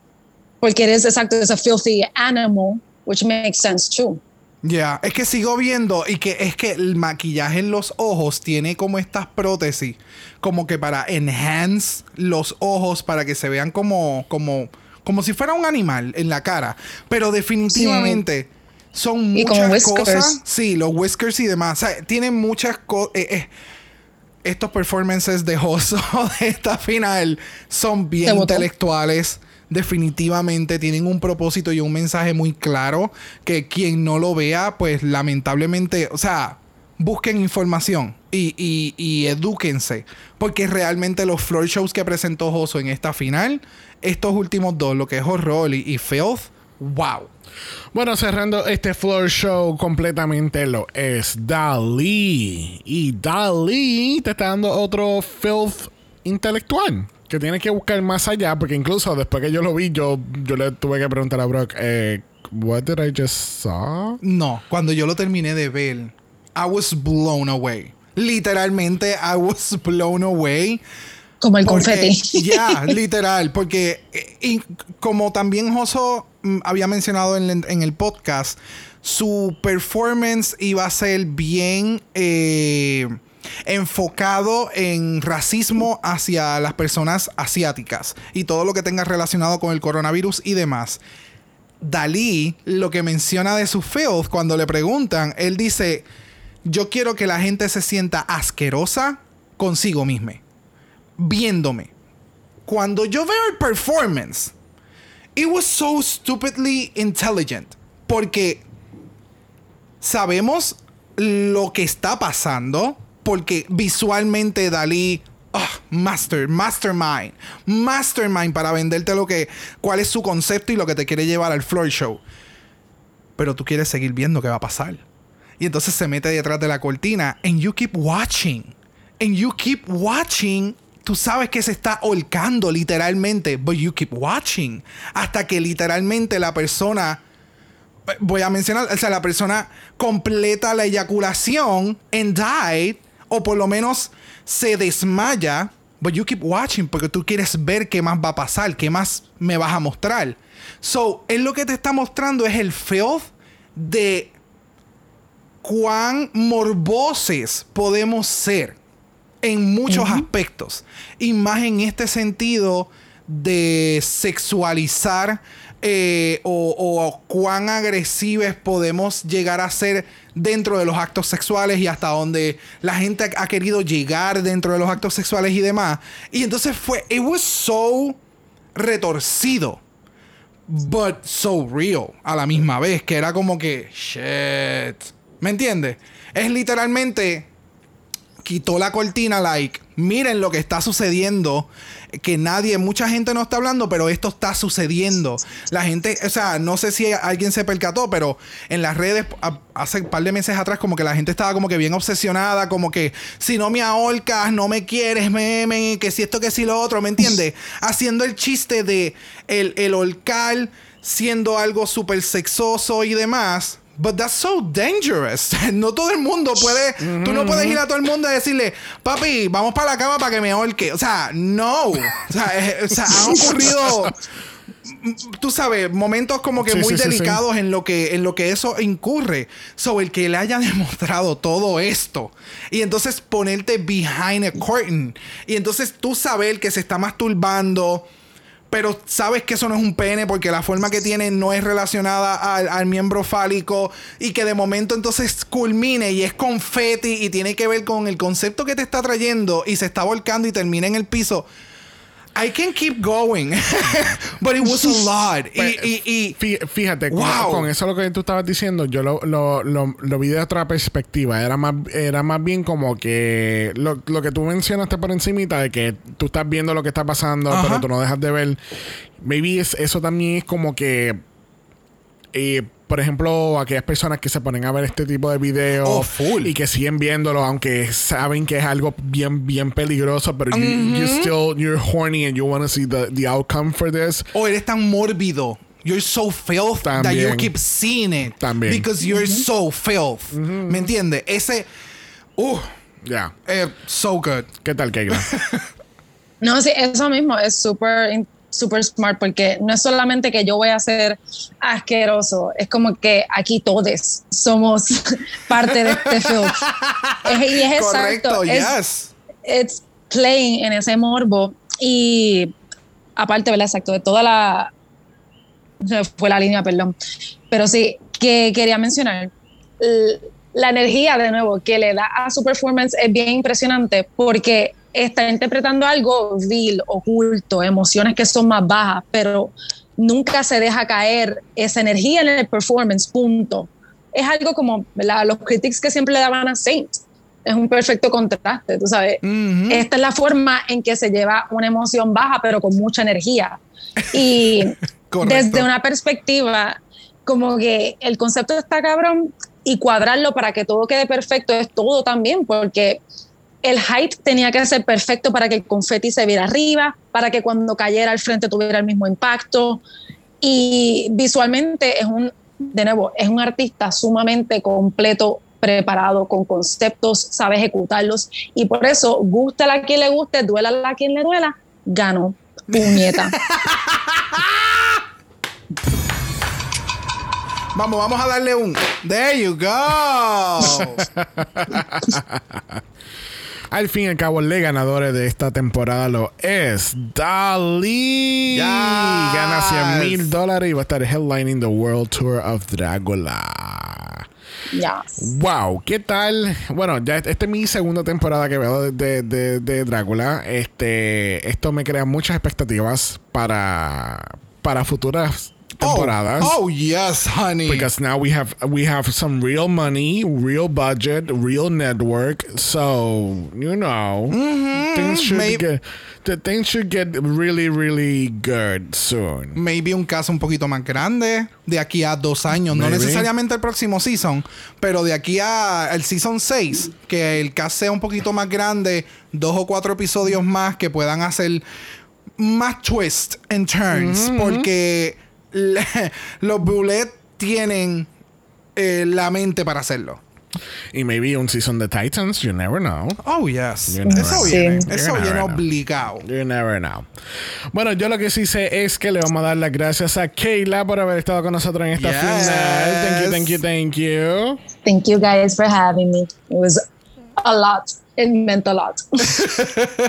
porque eres exacto, es a filthy animal, which makes sense too. Ya, es que sigo viendo y que es que el maquillaje en los ojos tiene como estas prótesis, como que para enhance los ojos para que se vean como, como, como si fuera un animal en la cara. Pero definitivamente son muchas cosas. Sí, los whiskers y demás. O sea, tienen muchas cosas. estos performances de Hoso de esta final son bien intelectuales. Definitivamente tienen un propósito y un mensaje muy claro que quien no lo vea, pues lamentablemente, o sea, busquen información y, y, y edúquense. Porque realmente los floor shows que presentó Joso en esta final, estos últimos dos, lo que es horror y, y filth, wow. Bueno, cerrando este floor show completamente lo es Dali. Y Dali te está dando otro filth intelectual. Que tienes que buscar más allá. Porque incluso después que yo lo vi, yo, yo le tuve que preguntar a Brock, eh, What did I just saw? No, cuando yo lo terminé de ver, I was blown away. Literalmente, I was blown away. Como el Porque- confeti. Ya, literal. Porque, eh, y como también Joso mm, había mencionado en, el- en el podcast, su performance iba a ser bien eh, enfocado en racismo hacia las personas asiáticas y todo lo que tenga relacionado con el coronavirus y demás. Dalí lo que menciona de su filth cuando le preguntan, él dice, yo quiero que la gente se sienta asquerosa consigo misma, viéndome. Cuando yo veo el performance, it was so stupidly intelligent, porque sabemos lo que está pasando, porque visualmente Dalí ah, master, mastermind, mastermind para venderte lo que, cuál es su concepto y lo que te quiere llevar al floor show. Pero tú quieres seguir viendo qué va a pasar. Y entonces se mete detrás de la cortina and you keep watching. And you keep watching. Tú sabes que se está holcando literalmente, but you keep watching. Hasta que literalmente la persona voy a mencionar, o sea, la persona completa la eyaculación and died, o por lo menos se desmaya, but you keep watching porque tú quieres ver qué más va a pasar, qué más me vas a mostrar. So, él lo que te está mostrando es el filth de cuán morboses podemos ser en muchos aspectos. Y más en este sentido de sexualizar eh, o, cuán agresivos podemos llegar a ser dentro de los actos sexuales y hasta donde la gente ha, ha querido llegar dentro de los actos sexuales y demás. Y entonces fue, it was so retorcido but so real a la misma vez, que era como que, shit. ¿Me entiendes? Es literalmente, quitó la cortina, like, miren lo que está sucediendo, que nadie, mucha gente no está hablando, pero esto está sucediendo. La gente, o sea, no sé si alguien se percató, pero en las redes, hace un par de meses atrás, como que la gente estaba como que bien obsesionada, como que si no me ahorcas, no me quieres, meme, que si esto, que si lo otro, ¿me entiendes? Haciendo el chiste de el, el holcar siendo algo súper sexoso y demás. But that's so dangerous. no todo el mundo puede. Tú no puedes ir a todo el mundo y decirle, papi, vamos para la cama para que me ahorque. O sea, no. O sea, eh, o sea han ocurrido. mm, Tú sabes, momentos como que Sí, muy sí, sí, delicados en lo que en lo que eso incurre. So el que le haya demostrado todo esto y entonces ponerte behind a curtain y entonces tú saber que se está masturbando pero sabes que eso no es un pene porque la forma que tiene no es relacionada al, miembro fálico y que de momento entonces culmine y es confeti y tiene que ver con el concepto que te está trayendo y se está volcando y termina en el piso. I can keep going, but it was a lot. Y, y, y- Fí- Fíjate, con- Wow. con, eso lo que tú estabas diciendo, yo lo, lo, lo, lo vi de otra perspectiva. Era más, era más bien como que lo, lo que tú mencionaste por encimita de que tú estás viendo lo que está pasando, Ajá. pero tú no dejas de ver. Maybe es- eso también es como que. eh, por ejemplo, aquellas personas que se ponen a ver este tipo de videos Oh, full. y que siguen viéndolo, aunque saben que es algo bien, bien peligroso, pero you, you still, you're horny and you want to see the, the outcome for this. oh, eres tan mórbido. You're so filth that you keep seeing it. También. Because you're so filth. ¿Me entiendes? Ese. Uh, Ya. eh, so good. ¿Qué tal, Keila? No, sí, eso mismo es súper súper smart porque no es solamente que yo voy a ser asqueroso, es como que aquí todos somos parte de este film. Es- y es Correcto, exacto. es- yes. it's playing en ese morbo y aparte, ¿verdad? Exacto, de toda la... fue la línea, perdón. Pero sí, que quería mencionar, la energía de nuevo que le da a su performance es bien impresionante porque está interpretando algo vil, oculto, emociones que son más bajas, pero nunca se deja caer esa energía en el performance, punto. Es algo como ¿verdad? los critics que siempre le daban a Saint. Es un perfecto contraste, tú sabes. Esta es la forma en que se lleva una emoción baja, pero con mucha energía. Y desde una perspectiva, como que el concepto está cabrón y cuadrarlo para que todo quede perfecto es todo también, porque el height tenía que ser perfecto para que el confeti se viera arriba, para que cuando cayera al frente tuviera el mismo impacto. Y visualmente es un, de nuevo, es un artista sumamente completo, preparado, con conceptos, sabe ejecutarlos. Y por eso, gusta a quien le guste, duela a quien le duela, ganó. Puñeta. Vamos, vamos a darle un. There you go. Al fin y al cabo, el ganadores de esta temporada lo es Dali. Yes. Gana 100 mil dólares y va a estar headlining the World Tour of Dragula. Yes. Wow, ¿qué tal? Bueno, ya esta es mi segunda temporada que veo de, de, de- de Drácula. Este, esto me crea muchas expectativas para, para futuras temporadas. Oh, oh, yes, honey. Because now we have we have some real money, real budget, real network. So you know, things should Maybe- get the things should get really really good soon. Maybe un caso un poquito más grande de aquí a dos años. No necesariamente el próximo season, pero de aquí a el season 6, que el cast sea un poquito más grande, dos o cuatro episodios más que puedan hacer más twist and turns. Porque le- los Bullet tienen eh, la mente para hacerlo. Y maybe un season de Titans. You never know. Oh, yes. You never Eso know. viene. Sí. Eso viene obligado. You never know. Bueno, yo lo que sí sé es que le vamos a dar las gracias a Kayla por haber estado con nosotros en esta Yes. final. Thank you, thank you, thank you. Thank you guys for having me. It was a lot. It meant a lot.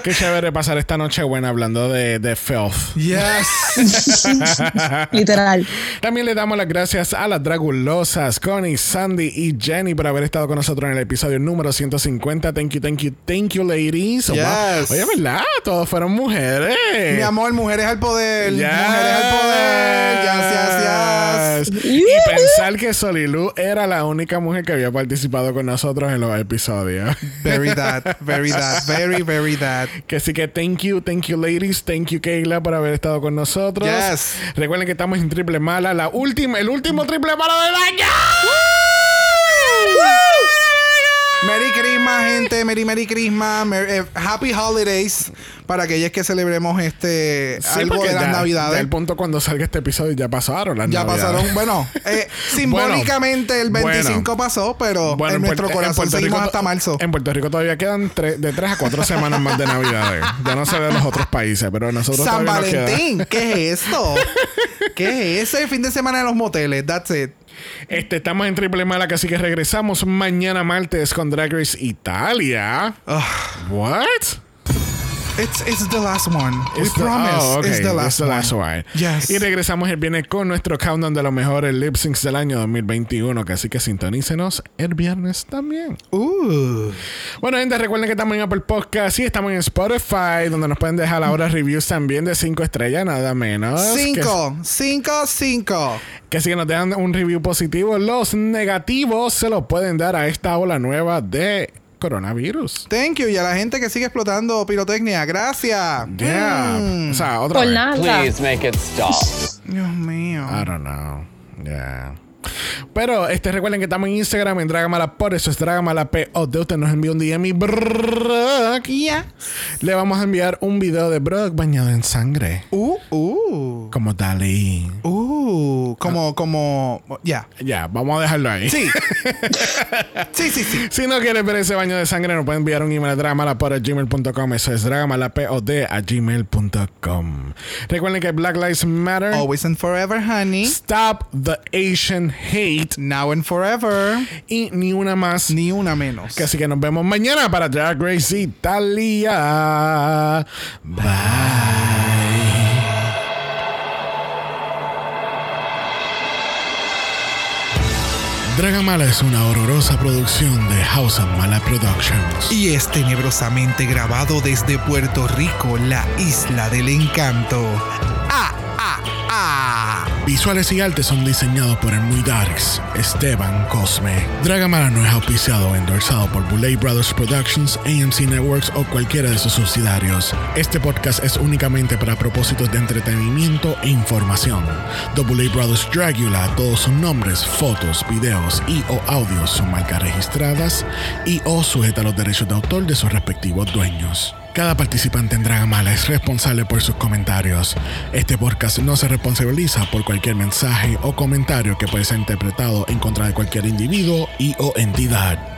Qué chévere pasar esta noche buena hablando de, de filth. Yes. Literal. También le damos las gracias a las Dragulosas, Connie, Sandy y Jenny por haber estado con nosotros en el episodio número 150. Thank you, thank you, thank you, ladies. Yes. Oye, ¿verdad? Todos fueron mujeres. Mi amor, mujeres al poder. Yes. Mujeres al poder. Yes, yes, yes. Y pensar que Solilu era la única mujer que había participado con nosotros en los episodios. Very that. Very that. Very, very that. Que sí que thank you, thank you ladies, thank you Kayla por haber estado con nosotros. Yes. Recuerden que estamos en triple mala, la última, el último triple mala del año. Merry Christmas, gente. Merry Merry Christmas. Eh, happy Holidays. Para aquellos que celebremos este Sí, algo de las ya- navidades. ya el punto cuando salga este episodio ya pasaron las Ya navidades. pasaron, bueno, eh, simbólicamente el 25 bueno. pasó, pero Bueno, en nuestro corazón seguimos Rico- hasta marzo. En Puerto Rico todavía quedan tres- de 3 a 4 semanas más de Navidades. Ya no sé de los otros países, pero nosotros San nos. Valentín, ¿qué es esto? ¿Qué es ese fin de semana en los moteles? That's it. Este, estamos en Triple Mala, así que regresamos mañana martes con Drag Race Italia. Ugh. What? It's, it's the last one. We It's the- promise. oh, okay. It's the last, It's the last one. one. Yes. Y regresamos el viernes con nuestro countdown de los mejores lip syncs del año 2021. que Así que sintonícenos el viernes también. Uh. Bueno, gente, recuerden que estamos en Apple Podcast y estamos en Spotify, donde nos pueden dejar ahora reviews también de 5 estrellas, nada menos. Que- Cinco, cinco, cinco. Que, si nos dejan un review positivo, los negativos se los pueden dar a esta ola nueva de coronavirus. Thank you. Y a la gente que sigue explotando pirotecnia. Gracias. Yeah. Mm. O sea, otra Por vez. nada. Please make it stop. Dios mío. I don't know. Yeah. Pero este, recuerden que estamos en Instagram en Dragamala por eso es Dragamala P o de usted nos envía un DM y Brock, Ya. le vamos a enviar un video de Brock bañado en sangre Uh, uh. como Dalí. Uh. Como, como. Ya. Ya, vamos a dejarlo ahí. Sí. sí, sí, sí. Si no quieres ver ese baño de sangre, nos pueden enviar un email a dragamalapod@gmail.com. Eso es dragamalapod a gmail.com. Recuerden que Black Lives Matter. Always and forever, honey. Stop the Asian hate. Now and forever. Y ni una más. Ni una menos. Que Así que nos vemos mañana para Drag Race Italia. Bye. Dragamala es una horrorosa producción de House of Mala Productions. Y es tenebrosamente grabado desde Puerto Rico, la isla del encanto. ¡Ah, ah, ah! Visuales y artes son diseñados por el muy darks, Esteban Cosme. Dragamala no es auspiciado o endorsado por Boulay Brothers Productions, AMC Networks o cualquiera de sus subsidiarios. Este podcast es únicamente para propósitos de entretenimiento e información. The Boulay Brothers Dragula, todos sus nombres, fotos, videos y o audios son marcas registradas y o sujeta a los derechos de autor de sus respectivos dueños. Cada participante en Dragamala es responsable por sus comentarios. Este podcast no se responsabiliza por cualquier mensaje o comentario que puede ser interpretado en contra de cualquier individuo y o entidad.